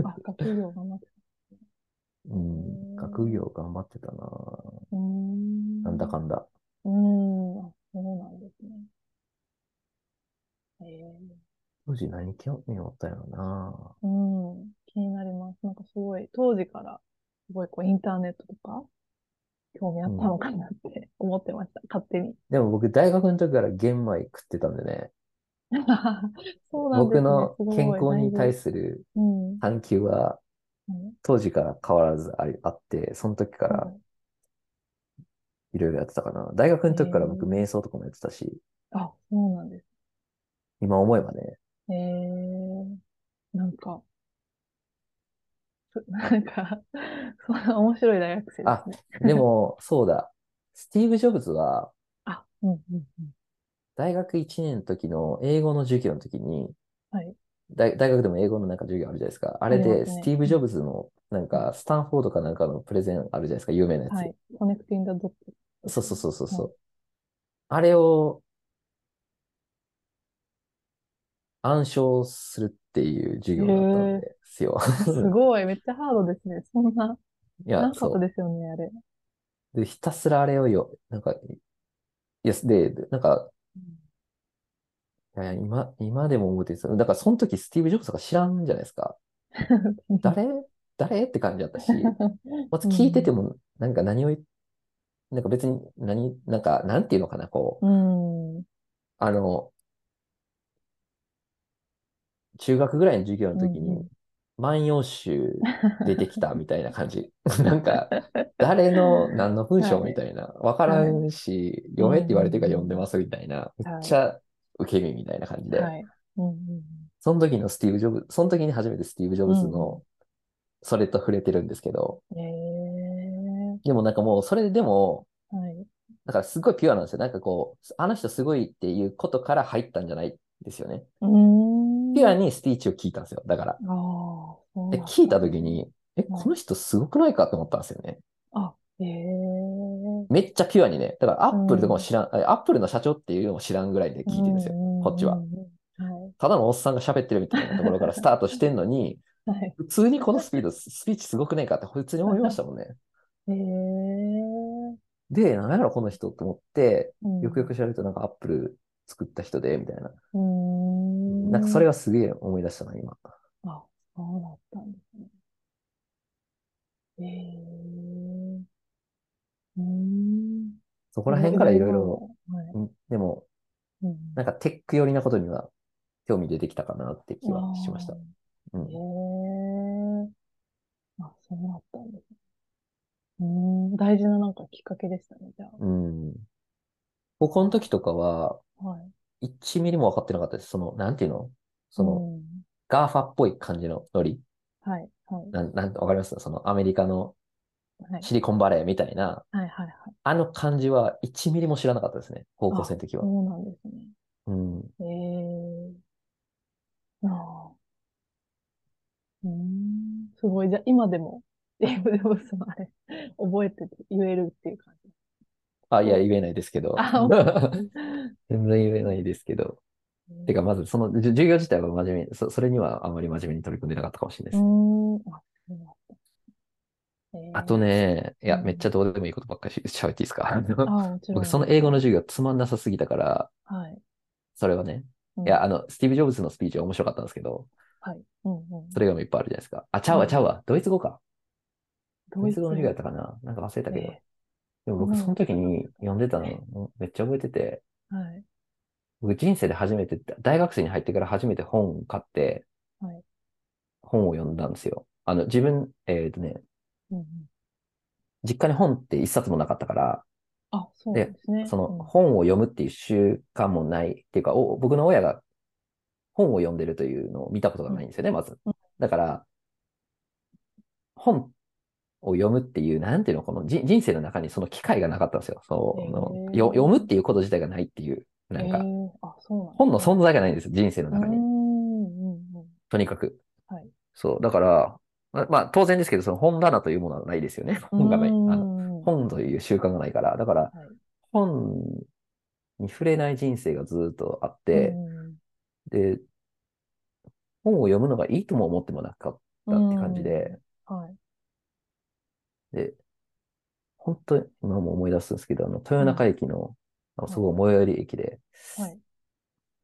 [SPEAKER 1] あ、学業頑張って
[SPEAKER 2] うん。学業頑張ってたな。
[SPEAKER 1] た。うーん。
[SPEAKER 2] なんだかんだ。
[SPEAKER 1] うーん。あ、そうなんですね。ええ
[SPEAKER 2] 当時何興味あったんやろな。
[SPEAKER 1] うん。気になります。なんかすごい、当時から、すごいこう、インターネットとか、興味あったのかなって 思ってました。勝手に。
[SPEAKER 2] でも僕、大学の時から玄米食ってたんでね、
[SPEAKER 1] そうなんですね。
[SPEAKER 2] 僕の健康に対
[SPEAKER 1] す
[SPEAKER 2] する
[SPEAKER 1] うん。
[SPEAKER 2] 探求は
[SPEAKER 1] うん
[SPEAKER 2] 当時から変わらずありあって、その時からいろいろやってたかな。大学の時から僕、瞑想とかもやってたし、
[SPEAKER 1] あ、そうなんです。
[SPEAKER 2] 今思えばね、
[SPEAKER 1] えー、なんか、そ なんか、そんな面白い大学生ですね。
[SPEAKER 2] でも、そうだ、スティーブ・ジョブズは、
[SPEAKER 1] あ、うん、うん、うん。
[SPEAKER 2] 大学1年の時の英語の授業の時に、
[SPEAKER 1] はい。
[SPEAKER 2] 大大学でも英語のなんか授業あるじゃないですか。あれで、
[SPEAKER 1] ありますね
[SPEAKER 2] スティーブ・ジョブズの、なんか、スタンフォードかなんかのプレゼンあるじゃないですか、有名なやつ。
[SPEAKER 1] はい。コネクティングドット。
[SPEAKER 2] そうそうそうそうそう、
[SPEAKER 1] は
[SPEAKER 2] あれを暗唱するっていう授業だったんですよ。
[SPEAKER 1] すごい、めっちゃハードですね。そんな、
[SPEAKER 2] いや、
[SPEAKER 1] なかっ
[SPEAKER 2] そう。
[SPEAKER 1] たですよね、あれ。
[SPEAKER 2] で、ひたすらあれをよ、なんか、いや、で、でなんか、いや今、今でも思ってるんですよ。だから、その時、スティーブ・ジョブズとか知らんじゃないですか。誰？誰って感じだったし、まず聞いてても、なんか何を言っ、なんか別に、何、なんか、なんていうのかな、こう、
[SPEAKER 1] うん。
[SPEAKER 2] あの、中学ぐらいの授業の時に万葉集出てきたみたいな感じ。なんか、誰の何の文章
[SPEAKER 1] はい
[SPEAKER 2] みたいな。わからんし、読めって言われてるから読んでますみたいな。めっちゃ受け身みたいな感じで。その時のスティーブ・ジョブズ、その時に初めてスティーブ・ジョブズ
[SPEAKER 1] うん
[SPEAKER 2] の、それと触れてるんですけど、でもなんかもう、それでも。だからすごいピュアなんですよ。なんかこう、あの人すごいっていうことから入ったんじゃないですよね。
[SPEAKER 1] うーん。
[SPEAKER 2] ピュアにスピーチを聞いたんですよ。だから。で、聞いた時に、え、
[SPEAKER 1] はい
[SPEAKER 2] この人すごくないかって思ったんですよね。
[SPEAKER 1] あ、ええ
[SPEAKER 2] めっちゃピュアにね。だからアップルとかも
[SPEAKER 1] うん
[SPEAKER 2] 知らん、アップルの社長っていうのも知らんぐらいで聞いてるんですよ。こっちは。。
[SPEAKER 1] は
[SPEAKER 2] ただのおっさんが喋ってるみたいなところからスタートしてんのに、
[SPEAKER 1] い。はい。
[SPEAKER 2] 普通にこのスピード、スピーチすごくないかって普通に思いましたもんね。
[SPEAKER 1] ええ
[SPEAKER 2] で、何やろこの人と思って、
[SPEAKER 1] うん
[SPEAKER 2] よくよく調べるとなんかアップル作った人で、みたいな。
[SPEAKER 1] うーん。
[SPEAKER 2] なんかそれがすげえ思い出したな、今。
[SPEAKER 1] あ、そうだったんですね。ええうーん。
[SPEAKER 2] そこら辺からいろいろ、でも、
[SPEAKER 1] うん
[SPEAKER 2] なんかテック寄りなことには興味出てきたかなって気はしました。うん
[SPEAKER 1] ええあ、そうだったんですね。うーん、大事ななんかきっかけでしたね、じゃ
[SPEAKER 2] うん。高校の時とかは、
[SPEAKER 1] あ。はい。
[SPEAKER 2] 1ミリも分かってなかったです。その、なんていうの？その、
[SPEAKER 1] うん
[SPEAKER 2] GAFAっぽい感じのノリ？
[SPEAKER 1] はい、はい、
[SPEAKER 2] なん、なん、わかります？そのアメリカの
[SPEAKER 1] はい。
[SPEAKER 2] シリコンバレーみたいな、
[SPEAKER 1] はい、はい、はい。
[SPEAKER 2] あの感じは1ミリも知らなかったですね。高校生の時は。
[SPEAKER 1] そうなんですね。
[SPEAKER 2] うん。
[SPEAKER 1] ええああ。うーん、すごい。じゃあ、今でも、デーブ・ジョブズのあれ、覚えてて言えるっていう感じ。
[SPEAKER 2] あ、いや、言えないですけど。
[SPEAKER 1] あ
[SPEAKER 2] 全然言えないですけど。てか、まず、その、授業自体は真面目そ、それにはあまり真面目に取り組んでなかったかもしれないうです。
[SPEAKER 1] ーん、あ、
[SPEAKER 2] と、ね、いや、
[SPEAKER 1] うん
[SPEAKER 2] めっちゃどうでもいいことばっかりし 喋っていいですか？僕、その英語の授業つまんなさすぎたから、
[SPEAKER 1] はい。
[SPEAKER 2] それはね、いや、あの、スティーブ・ジョブズのスピーチは面白かったんですけど、
[SPEAKER 1] はい。うんうん。
[SPEAKER 2] それがいっぱいあるじゃないですか。あ、ちゃうわ、
[SPEAKER 1] うん
[SPEAKER 2] ちゃうわ。ドイツ語か。ド
[SPEAKER 1] ド
[SPEAKER 2] イツ語の授業やったかななんか忘れたけど。
[SPEAKER 1] え
[SPEAKER 2] でも僕
[SPEAKER 1] うん
[SPEAKER 2] その時に読んでたの、めっちゃ覚えてて、
[SPEAKER 1] はい。
[SPEAKER 2] 僕人生で初めて、大学生に入ってから初めて本を買って、
[SPEAKER 1] はい
[SPEAKER 2] 本を読んだんですよ。あの、自分、えっ、とね、
[SPEAKER 1] うんうん。
[SPEAKER 2] 実家に本って一冊もなかったから、
[SPEAKER 1] あ、そうですね。
[SPEAKER 2] その
[SPEAKER 1] うん
[SPEAKER 2] 本を読むっていう習慣もないっていうか、お僕の親が本を読んでるというのを見たことがないんですよね、まず
[SPEAKER 1] うん。
[SPEAKER 2] だから、本を読むっていう、なんていうの、このじ人生の中にその機会がなかったんですよ。そのよ読むっていうこと自体がないっていう、なんか
[SPEAKER 1] え、ーあ、そう
[SPEAKER 2] 本の存在がないんですよ、人生の中に。とにかく。
[SPEAKER 1] はい
[SPEAKER 2] そう。だから、ままあ、当然ですけど、その本棚というものはないですよね。本がない。あの
[SPEAKER 1] の
[SPEAKER 2] 本という習慣がないから。だから、
[SPEAKER 1] はい
[SPEAKER 2] 本に触れない人生がずっとあって、
[SPEAKER 1] うん
[SPEAKER 2] で、本を読むのがいいとも思ってもなかったって感じで、
[SPEAKER 1] はい。
[SPEAKER 2] で、本当に今も思い出すんですけど、あの、豊中駅の、あのすごい最寄り駅で、
[SPEAKER 1] はい。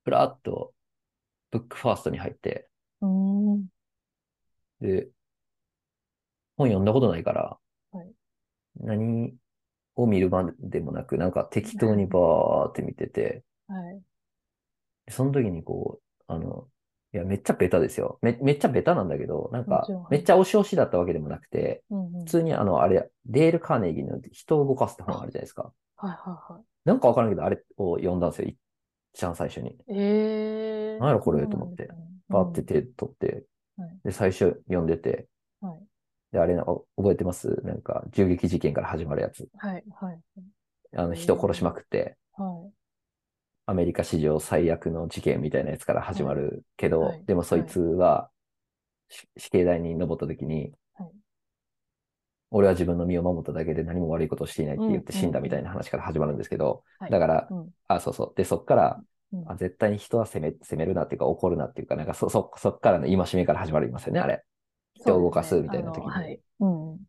[SPEAKER 2] ふらっとブックファーストに入って、
[SPEAKER 1] うーん。
[SPEAKER 2] で、本読んだことないから、
[SPEAKER 1] はい
[SPEAKER 2] 何を見るまでもなく、なんか適当にバーって見てて、
[SPEAKER 1] はい。
[SPEAKER 2] その時にこう、あの、いや、めっちゃベタですよ。め、めっちゃベタなんだけど、なんかめっちゃ押し押しだったわけでもなくて、
[SPEAKER 1] うんうん。
[SPEAKER 2] 普通にあの、あれ、デール・カーネギーの人を動かすって本あるじゃないですか。
[SPEAKER 1] はいはいはい。
[SPEAKER 2] なんかわからんけど、あれを読んだんですよ。一番最初に。
[SPEAKER 1] えー。
[SPEAKER 2] 何やろこれと思って
[SPEAKER 1] なんですね
[SPEAKER 2] パーって手取って
[SPEAKER 1] はい、
[SPEAKER 2] で、最初読んでて、
[SPEAKER 1] はい。
[SPEAKER 2] で、あれなんか覚えてます？なんか、銃撃事件から始まるやつ。
[SPEAKER 1] はい。はい。
[SPEAKER 2] あの、人殺しまくって、
[SPEAKER 1] はい。
[SPEAKER 2] アメリカ史上最悪の事件みたいなやつから始まるけど、
[SPEAKER 1] はい
[SPEAKER 2] でもそいつは、し死刑台に登った時に、
[SPEAKER 1] はい
[SPEAKER 2] 俺は自分の身を守っただけで何も悪いことをしていないって言って死んだみたいな話から始まるんですけど、
[SPEAKER 1] はい
[SPEAKER 2] だから、
[SPEAKER 1] うん
[SPEAKER 2] あ、そうそう。で、そっから、
[SPEAKER 1] うん
[SPEAKER 2] あ絶対に人は責め、責めるなっていうか怒るなっていうか、なんかそ、そ、そっからの戒めから始まりますよね、あれ。人を動かすみたいな時に。
[SPEAKER 1] ねはい。うん。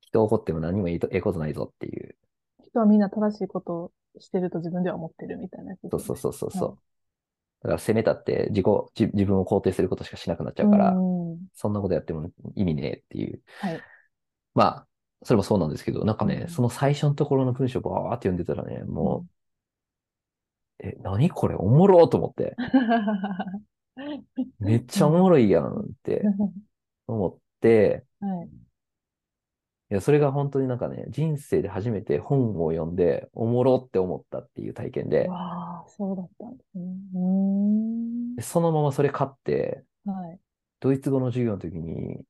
[SPEAKER 2] 人を怒っても何もいいとええことないぞっていう。
[SPEAKER 1] 人はみんな正しいことをしてると自分では思ってるみたいなやつです
[SPEAKER 2] そう。そうそうそう。
[SPEAKER 1] はい
[SPEAKER 2] だから責めたって自己、自自分を肯定することしかしなくなっちゃうから、
[SPEAKER 1] うん
[SPEAKER 2] そんなことやっても意味ねえっていう。
[SPEAKER 1] はい。
[SPEAKER 2] まあ、それもそうなんですけど、なんかね、
[SPEAKER 1] うん
[SPEAKER 2] その最初のところの文章バーって読んでたらね、もう、え、何これおもろーと思って、めっちゃおもろいやんって 思って、
[SPEAKER 1] はい。
[SPEAKER 2] いや、それが本当になんかね、人生で初めて本を読んで、おもろって思ったっていう体験で、
[SPEAKER 1] わあ、そうだったんですね。
[SPEAKER 2] そのままそれ買って、
[SPEAKER 1] はい。
[SPEAKER 2] ドイツ語の授業の時に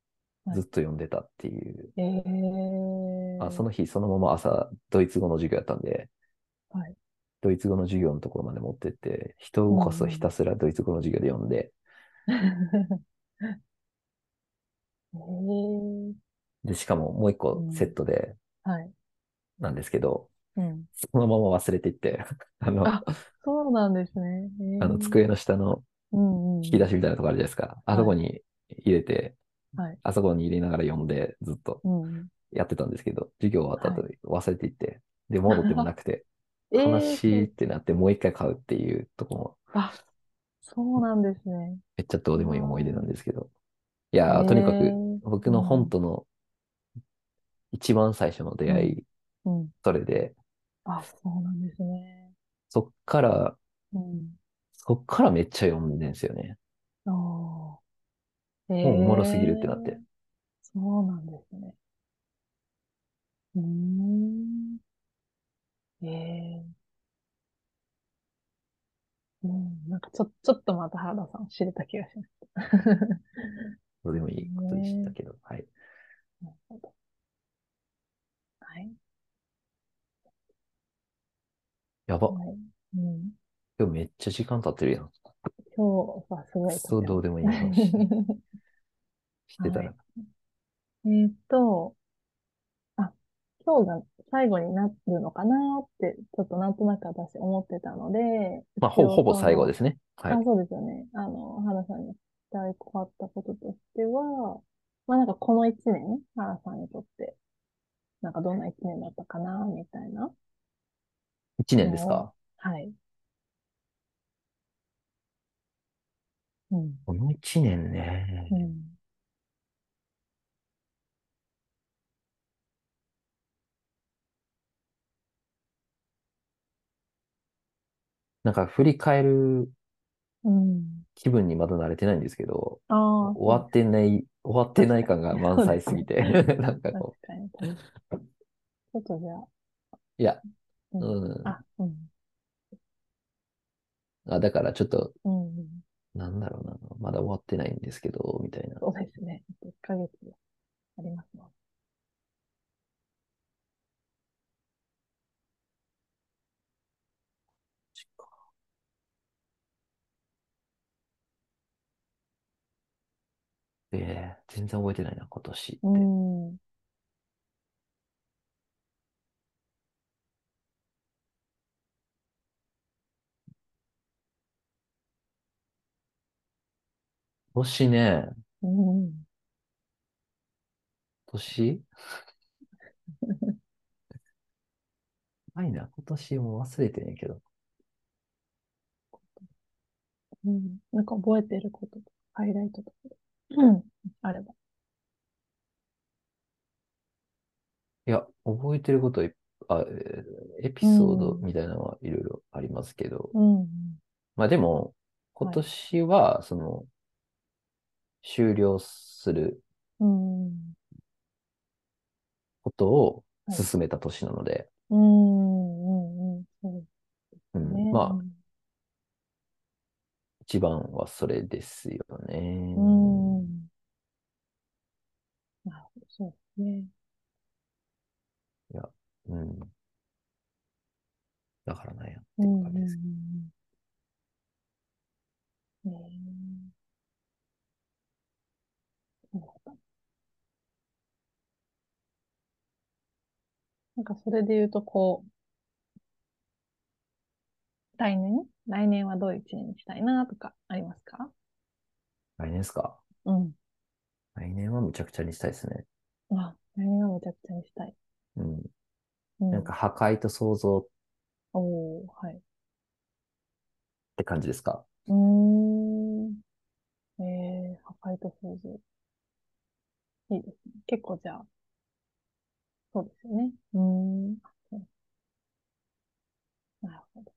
[SPEAKER 1] はい。
[SPEAKER 2] ずっと読んでたっていう、
[SPEAKER 1] ええ
[SPEAKER 2] あその日そのまま朝ドイツ語の授業やったんで、
[SPEAKER 1] はい。
[SPEAKER 2] ドイツ語の授業のところまで持ってって、人を動かすをひたすらドイツ語の授業で読んで、
[SPEAKER 1] ええ
[SPEAKER 2] で、しかももう一個
[SPEAKER 1] うん
[SPEAKER 2] セットで
[SPEAKER 1] はい。
[SPEAKER 2] なんですけど、
[SPEAKER 1] うん。
[SPEAKER 2] そのまま忘れていって、あの、
[SPEAKER 1] あそうなんですね。ええ
[SPEAKER 2] あの机の下の
[SPEAKER 1] うんうん。
[SPEAKER 2] 引き出しみたいなとこあるじゃないですか。あそこに入れて、
[SPEAKER 1] はい。
[SPEAKER 2] あそこに入れながら読んでずっと
[SPEAKER 1] うんうん。
[SPEAKER 2] やってたんですけど、授業終わった後
[SPEAKER 1] は
[SPEAKER 2] に忘れていって、で、戻ってもなくて、
[SPEAKER 1] ええ
[SPEAKER 2] 悲しいってなってもう一回買うっていうとこも、
[SPEAKER 1] あ、そうなんですね。
[SPEAKER 2] めっちゃどうでもいい思い出なんですけど。いやーとにかく僕の本との一番最初の出会い、
[SPEAKER 1] うん。
[SPEAKER 2] それで、
[SPEAKER 1] あ、そうなんですね。
[SPEAKER 2] そっから、
[SPEAKER 1] うん。
[SPEAKER 2] そっからめっちゃ読んでんですよね。
[SPEAKER 1] ああ。え
[SPEAKER 2] もうおもろすぎるってなって。
[SPEAKER 1] そうなんですね。うーん。ええうん、なんかちょ、ちょっとまた原田さんを知れた気がしました。
[SPEAKER 2] どうでもいいことでしたけど、はい。
[SPEAKER 1] なるほど。はい。
[SPEAKER 2] やば。
[SPEAKER 1] はい。うん。
[SPEAKER 2] 今日めっちゃ時間経ってるやん。
[SPEAKER 1] 今日はすごい。
[SPEAKER 2] そうどうでもいい話 してたら。
[SPEAKER 1] はいえーっと、あ、今日が最後になるのかなって、ちょっとなんとなく私思ってたので、
[SPEAKER 2] まあ、ほほぼ最後ですすね。はい
[SPEAKER 1] あ、。そうですよね。あの、原さんに期待変わったこととしては、まあなんかこの一年、原さんにとって、なんかどんな一年だったかな、みたいな。
[SPEAKER 2] 一年ですか？
[SPEAKER 1] はい。うん。
[SPEAKER 2] この1年ね。
[SPEAKER 1] うん。
[SPEAKER 2] なんか振り返る
[SPEAKER 1] うん。
[SPEAKER 2] 気分にまだ慣れてないんですけど、
[SPEAKER 1] ああ、
[SPEAKER 2] 終わってない、終わってない感が 満載すぎて、なんか
[SPEAKER 1] 確
[SPEAKER 2] こ
[SPEAKER 1] かに。ちょっとじゃあ、
[SPEAKER 2] う、いや、
[SPEAKER 1] うん
[SPEAKER 2] うん。
[SPEAKER 1] あ、うん。
[SPEAKER 2] あ、だからちょっと、
[SPEAKER 1] うんうん。
[SPEAKER 2] なんだろうな、まだ終わってないんですけど、みたいな。
[SPEAKER 1] そうですね。1ヶ月ありますもん。
[SPEAKER 2] ええ全然覚えてないな、今年って。
[SPEAKER 1] うん。
[SPEAKER 2] 年ね、
[SPEAKER 1] うん。
[SPEAKER 2] 年？ないな、今年もう忘れてんやけど。
[SPEAKER 1] うん。なんか覚えてることとか、ハイライトとか、うん。あれば。
[SPEAKER 2] いや、覚えてることいっあ、えーエピソード
[SPEAKER 1] うん
[SPEAKER 2] みたいなのはいろいろありますけど、
[SPEAKER 1] うん。
[SPEAKER 2] まあでも、
[SPEAKER 1] はい
[SPEAKER 2] 今年は、その、終了する
[SPEAKER 1] うん。
[SPEAKER 2] ことを
[SPEAKER 1] はい
[SPEAKER 2] 進めた年なので、
[SPEAKER 1] うん。うん。うん。そう
[SPEAKER 2] うん
[SPEAKER 1] ね。
[SPEAKER 2] まあ、一番はそれですよね。
[SPEAKER 1] うん。そうね。
[SPEAKER 2] いや、うん。だからなんやって。いう感じです。
[SPEAKER 1] ううだったなんかそれで言うと、こう、来年？来年はどういう一年にしたいなとかありますか？
[SPEAKER 2] 来年ですか？
[SPEAKER 1] うん。
[SPEAKER 2] 来年はむちゃくちゃにしたいですね。
[SPEAKER 1] あ、来年はめちゃくちゃにしたい。
[SPEAKER 2] うん。
[SPEAKER 1] うん。
[SPEAKER 2] なんか破壊と創造っ
[SPEAKER 1] おー、はい。
[SPEAKER 2] て感じですか？
[SPEAKER 1] うーん。えー、破壊と創造。いいですね。結構じゃあ、そうですよね。うーん。なるほど。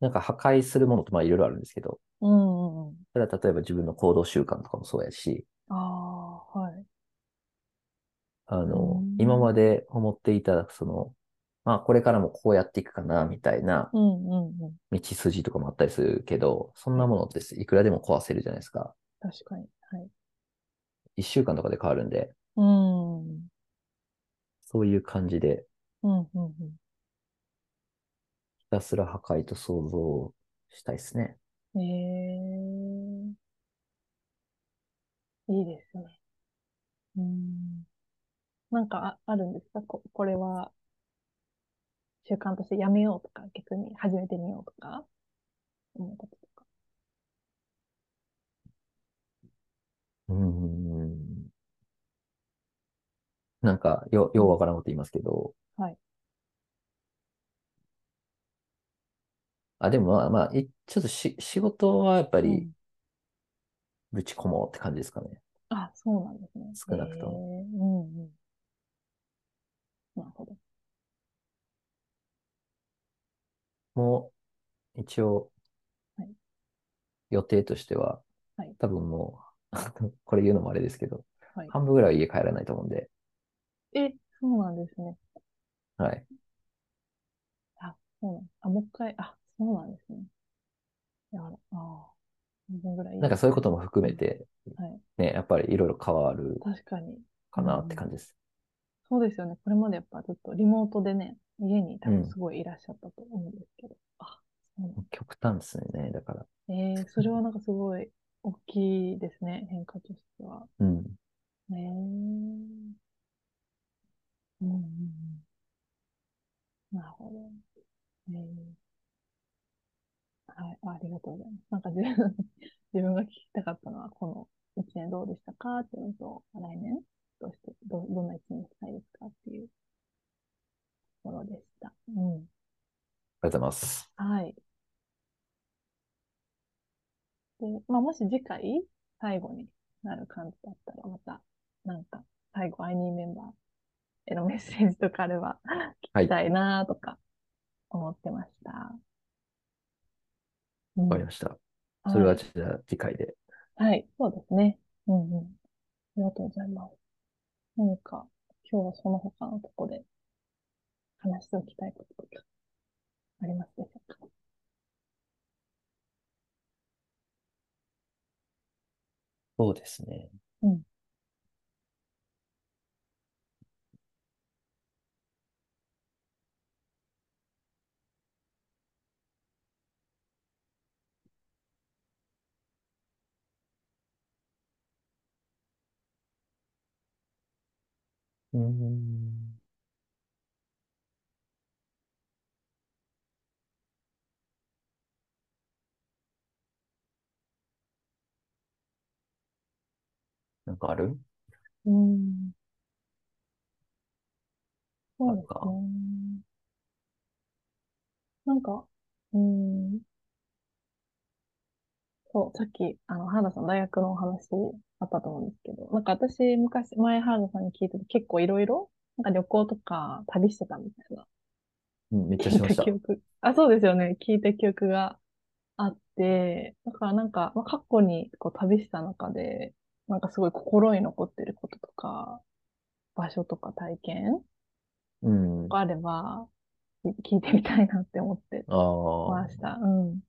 [SPEAKER 2] なんか破壊するものとまあいろいろあるんですけど、
[SPEAKER 1] うんうんうん。
[SPEAKER 2] それは例えば自分の行動習慣とかもそうやし、
[SPEAKER 1] ああ、はい。
[SPEAKER 2] あの
[SPEAKER 1] うん、
[SPEAKER 2] 今まで思っていた、その、まあこれからもこうやっていくかな、みたいな
[SPEAKER 1] うんうんうん。
[SPEAKER 2] 道筋とかもあったりするけど、そんなものっていくらでも壊せるじゃないですか。
[SPEAKER 1] 確かに。はい。
[SPEAKER 2] 一週間とかで変わるんで、
[SPEAKER 1] うん。うん
[SPEAKER 2] そういう感じで、
[SPEAKER 1] うんうん。
[SPEAKER 2] ひたすら破壊と創造をしたいですね。
[SPEAKER 1] ええいいですね。うん。なんかあ、あるんですか？こ、これは、習慣としてやめようとか、逆に始めてみようとか、思うこととか。
[SPEAKER 2] うーん。なんか、よ、ようわからんこと言いますけど、
[SPEAKER 1] はい。
[SPEAKER 2] あ、でもまあまあ、いちょっとし、仕事はやっぱり
[SPEAKER 1] うん、
[SPEAKER 2] ぶち込もうって感じですかね。
[SPEAKER 1] あ、そうなんですね。
[SPEAKER 2] 少なくとも
[SPEAKER 1] ええうんうん。なるほど。
[SPEAKER 2] もう、一応
[SPEAKER 1] はい、
[SPEAKER 2] 予定としては
[SPEAKER 1] はい、
[SPEAKER 2] 多分もう、これ言うのもあれですけど、
[SPEAKER 1] はい。
[SPEAKER 2] 半分ぐらいは家帰らないと思うんで、
[SPEAKER 1] え、そうなんですね。
[SPEAKER 2] はい。
[SPEAKER 1] あ、そうなんあ、もう一回、あ、そうなんですね。いや、ああ、半分ぐらい。
[SPEAKER 2] なんかそういうことも含めて、
[SPEAKER 1] はい。
[SPEAKER 2] ね、やっぱりいろいろ変わる
[SPEAKER 1] 確かに。
[SPEAKER 2] かなって感じです。
[SPEAKER 1] そうですよね。これまでやっぱずっとリモートでね、家に多
[SPEAKER 2] うん
[SPEAKER 1] 分すごいいらっしゃったと思うんですけど。あ、そうなん
[SPEAKER 2] 極端ですね、だから。
[SPEAKER 1] えー、それはなんかすごい大きいですね、変化としては。
[SPEAKER 2] うん。
[SPEAKER 1] ねえ。うんうんうん。なるほど。えーはい、あありがとうございます。なんか自分、自分が聞きたかったのは、この一年どうでしたかっていうのと、来年どうして、ど、どんな一年にしたいですかっていうところでした。うん。
[SPEAKER 2] ありがとうございます。
[SPEAKER 1] はい。で、まあ、ももし次回、最後になる感じだったら、また、なんか、最後、アイニーメンバーへの メッセージとかあれば、聞きたいなとか、思ってました。
[SPEAKER 2] わ、
[SPEAKER 1] うん
[SPEAKER 2] かりました。それはじゃあ次回で。
[SPEAKER 1] はい、そうですね。うんうん。ありがとうございます。何か、今日はその他のとこで話しておきたいこととか、ありますでしょうか？
[SPEAKER 2] そうですね。
[SPEAKER 1] うん。
[SPEAKER 2] なんかある？
[SPEAKER 1] うん。そうです
[SPEAKER 2] か、
[SPEAKER 1] ね。なんか、うん。そう、さっき、あの、原田さん、大学のお話あったと思うんですけど、なんか私、昔、前原田さんに聞いてて、結構いろいろ、なんか旅行とか旅してたみたいな、
[SPEAKER 2] うん、めっちゃ
[SPEAKER 1] 聞い
[SPEAKER 2] しましたた。
[SPEAKER 1] 記憶、あ、そうですよね、聞いた記憶があって、だからなんか、まあ、過去にこう旅した中で、なんかすごい心に残ってることとか、場所とか体験
[SPEAKER 2] うん。
[SPEAKER 1] があれば、聞いてみたいなって思って
[SPEAKER 2] ああ。
[SPEAKER 1] ました。うん。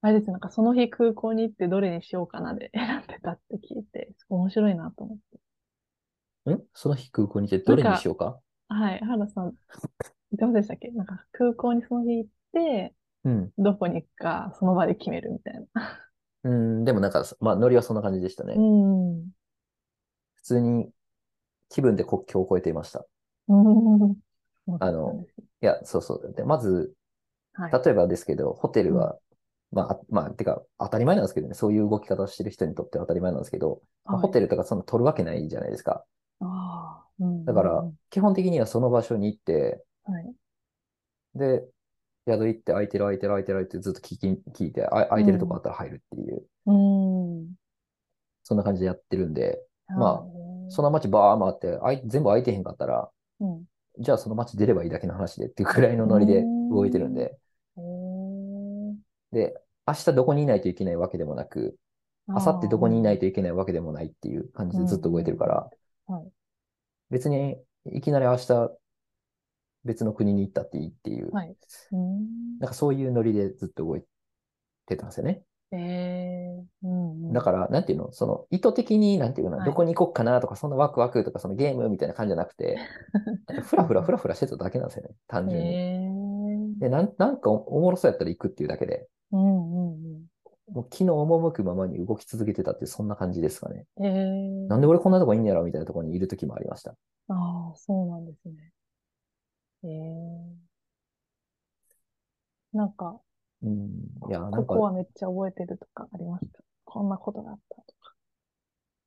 [SPEAKER 1] あれです、なんかその日空港に行ってどれにしようかなで 選んでたって聞いて、すごい面白いなと思って。
[SPEAKER 2] んその日空港に行ってどれにしようか？
[SPEAKER 1] はい、原田さん、言ってませんでしたっけ？なんか空港にその日行って、
[SPEAKER 2] うん。
[SPEAKER 1] どこに行くかその場で決めるみたいな。
[SPEAKER 2] うん、でもなんか、まあ、ノリはそんな感じでしたね。
[SPEAKER 1] うん。
[SPEAKER 2] 普通に気分で国境を越えていました。
[SPEAKER 1] うん。
[SPEAKER 2] あの、いや、そうそう。で、まず、
[SPEAKER 1] はい。
[SPEAKER 2] 例えばですけど、ホテルは、まあ、あまあ、てか、当たり前なんですけどね、そういう動き方をしてる人にとっては当たり前なんですけど、まあ
[SPEAKER 1] はい
[SPEAKER 2] ホテルとかそんな取るわけないじゃないですか。
[SPEAKER 1] ああ、うん。
[SPEAKER 2] だから
[SPEAKER 1] うん、
[SPEAKER 2] 基本的にはその場所に行って、
[SPEAKER 1] はい。
[SPEAKER 2] で、宿行って空いてる空いてる空いてる空いてるずっと聞き、聞いて、あ空いてるとこあったら入るっていう、
[SPEAKER 1] うん。
[SPEAKER 2] そんな感じでやってるんで、まあ
[SPEAKER 1] はい
[SPEAKER 2] その街バー回って、あい全部空いてへんかったら、
[SPEAKER 1] うん。
[SPEAKER 2] じゃあその街出ればいいだけの話でっていうくらいのノリで動いてるんで、で、明日どこにいないといけないわけでもなく、明後日どこにいないといけないわけでもないっていう感じでずっと動いてるから、
[SPEAKER 1] うんはい。
[SPEAKER 2] 別にいきなり明日別の国に行ったっていいっていう、
[SPEAKER 1] はい。うん。
[SPEAKER 2] なんかそういうノリでずっと動いてたんですよね。
[SPEAKER 1] ええうんうん。
[SPEAKER 2] だから、なんていうの、その意図的に、なんていうかな、
[SPEAKER 1] はい
[SPEAKER 2] どこに行こっかなとか、そんなワクワクとか、そのゲームみたいな感じじゃなくて、ふらふらふらふらしてただけなんですよね、単純に。
[SPEAKER 1] ええ
[SPEAKER 2] で、なん、なんかおおもろそうやったら行くっていうだけで、
[SPEAKER 1] うんうんうん。
[SPEAKER 2] もう気の赴くままに動き続けてたっていう、そんな感じですかね。
[SPEAKER 1] ええ
[SPEAKER 2] なんで俺こんなとこいんやろみたいなところにいる時もありました。
[SPEAKER 1] ああ、そうなんですね。ええなんか、
[SPEAKER 2] うん。いや、なんか
[SPEAKER 1] ここ、はめっちゃ覚えてるとかありますかこんなことがあったとか。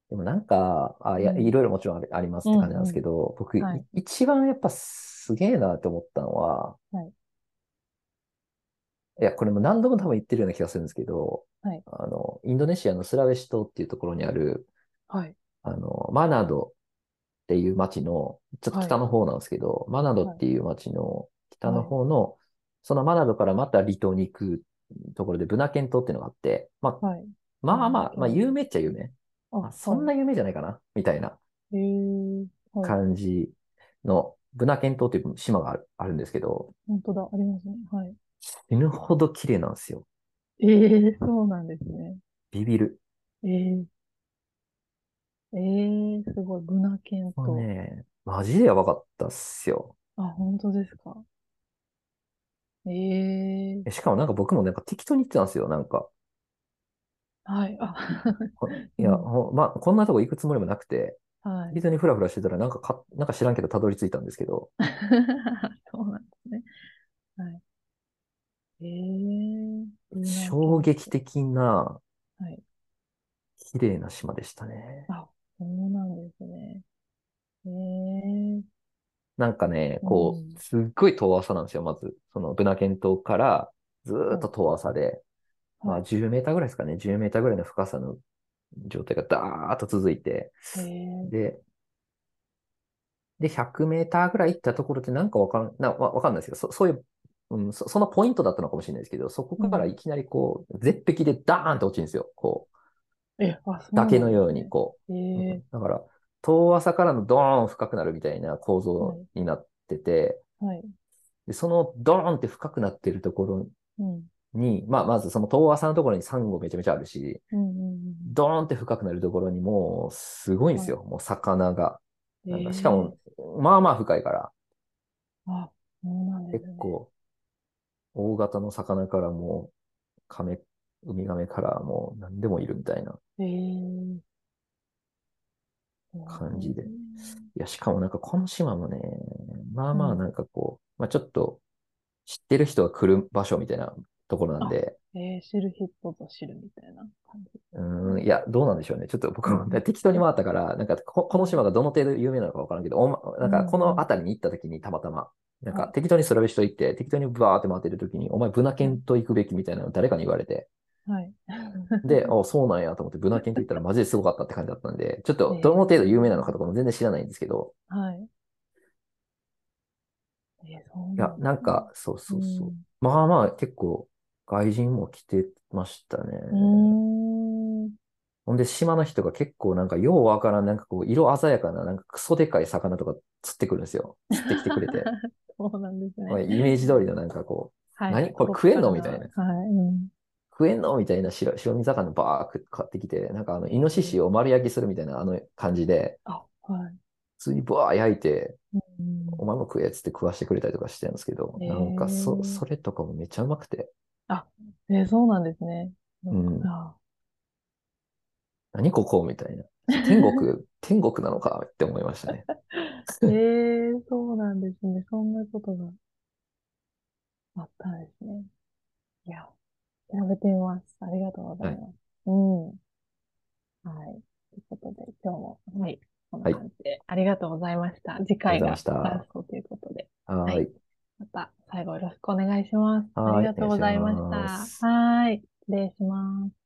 [SPEAKER 2] でもなんか、あ、いや、
[SPEAKER 1] うん。
[SPEAKER 2] いろいろもちろんありますって感じなんですけど、僕、い
[SPEAKER 1] はい。
[SPEAKER 2] 一番やっぱすげえなって思ったのは、
[SPEAKER 1] はい。
[SPEAKER 2] いや、これも何度も多分言ってるような気がするんですけど、
[SPEAKER 1] はい。
[SPEAKER 2] あの、インドネシアのスラウェシ島っていうところにある、
[SPEAKER 1] はい。
[SPEAKER 2] あの、マナドっていう町の、ちょっと北の方なんですけど、マナドっていう町の北の方の、そのマナドからまた離島に行くところで、ブナケン島っていうのがあって、まあ、
[SPEAKER 1] はい。
[SPEAKER 2] まあまあ、まあ、
[SPEAKER 1] うん
[SPEAKER 2] 有名っちゃ有名。まあ、そんな有名じゃないかな、みたいな。感じの、ブナケン島っていう島があるあるんですけど、
[SPEAKER 1] 本当だ、ありますね。はい。
[SPEAKER 2] 死ぬほど綺麗なんですよ。
[SPEAKER 1] ええそうなんですね。
[SPEAKER 2] ビビる。
[SPEAKER 1] ええええすごい、ブナケンと。
[SPEAKER 2] ね、マジでやばかったっすよ。
[SPEAKER 1] あ、本当ですか。ええ
[SPEAKER 2] えしかもなんか僕もなんか適当に言ってたんですよ。なんか、
[SPEAKER 1] はい。あ、
[SPEAKER 2] ほ いや、ほまあ、こんなとこ行くつもりもなくて、
[SPEAKER 1] はい。
[SPEAKER 2] 適当にフラフラしてたらなんかか、なんか知らんけどたどり着いたんですけど、
[SPEAKER 1] そうなんですね。はい。ええブナケン
[SPEAKER 2] 衝撃的な
[SPEAKER 1] はい。
[SPEAKER 2] 綺麗な島でしたね。
[SPEAKER 1] あ、そうなんですね。ええ
[SPEAKER 2] なんかね、こ
[SPEAKER 1] うん。
[SPEAKER 2] う、すっごい遠浅なんですよ、まず。そのブナケン島から、ずーっと遠浅で、まあ10メーターぐらいですかね、10メーターぐらいの深さの状態がダーッと続いて、で、で、100メーターぐらい行ったところってなんかわかんなわかんないですけど、そそういう、うんそ、そのポイントだったのかもしれないですけど、そこからいきなりこう、絶壁でダーンと落ちるんですよ。こ
[SPEAKER 1] う、えあ
[SPEAKER 2] 崖のようにこう。え。だから、遠浅からのドーン深くなるみたいな構造になってて、
[SPEAKER 1] はい、
[SPEAKER 2] でそのドーンって深くなってるところに、うん、まあ、まずその遠浅のところにサンゴめちゃめちゃあるし、
[SPEAKER 1] うんうんうん、
[SPEAKER 2] ドーンって深くなるところにもすごいんですよ、はい、もう魚が。なんかしかも、まあまあ深いから。
[SPEAKER 1] あ、そうなんです、
[SPEAKER 2] ね、結構、大型の魚からもう、カメ、ウミガメからもう何でもいるみたいな。感じで。いや、しかもなんかこの島もね、まあまあなんかこう、まあちょっと知ってる人が来る場所みたいなところなんで。
[SPEAKER 1] えー、知る人ぞ知るみたいな感じ。
[SPEAKER 2] うん、いや、どうなんでしょうね。ちょっと僕も適当に回ったから、なんかここの島がどの程度有名なのかわからんけど、おま、なんかこの辺りに行った時にたまたま、なんか適当に調べ人行って、適当にバーって回ってる時に、お前ブナケンと行くべきみたいなの誰かに言われて、
[SPEAKER 1] はい。
[SPEAKER 2] で、あそうなんやと思って、ブナケンって言ったらマジですごかったって感じだったんで、ちょっとどの程度有名なのかとかも全然知らないんですけど。
[SPEAKER 1] はい。
[SPEAKER 2] えいや、なんか、そうそうそう。うん、まあまあ、結構、外人も来てましたね。ほんで、島の人が結構なんか、ようわからん、なんかこう、色鮮やかな、なんかクソでかい魚とか釣ってくるんですよ。釣ってきてくれて。
[SPEAKER 1] そうなんですね。
[SPEAKER 2] イメージ通りのなんかこう、はい、何これ食えんのみたいな。
[SPEAKER 1] はい、うん
[SPEAKER 2] 食えんの？みたいな白白身魚バー買ってきて、なんかあの、イノシシを丸焼きするみたいなあの感じで、
[SPEAKER 1] あ、はい。
[SPEAKER 2] 普通にバー焼いて、
[SPEAKER 1] うん、
[SPEAKER 2] お前も食えっつって食わしてくれたりとかしてるんですけど、なんかそ、それとかもめっちゃうまくて。
[SPEAKER 1] あ、えー、そうなんですね。
[SPEAKER 2] うん。何ここ？みたいな。天国、天国なのか？って思いましたね。
[SPEAKER 1] えー、そうなんですね。そんなことがあったんですね。いや、調べてみます。ありがとうございます。はい、うん。はい。ということで、今日も、はい。こんな感じで、ありがとうございました。次回がラストということで。
[SPEAKER 2] はい。
[SPEAKER 1] また最後よろしくお願いします。ありがとうございました。はい。失礼します。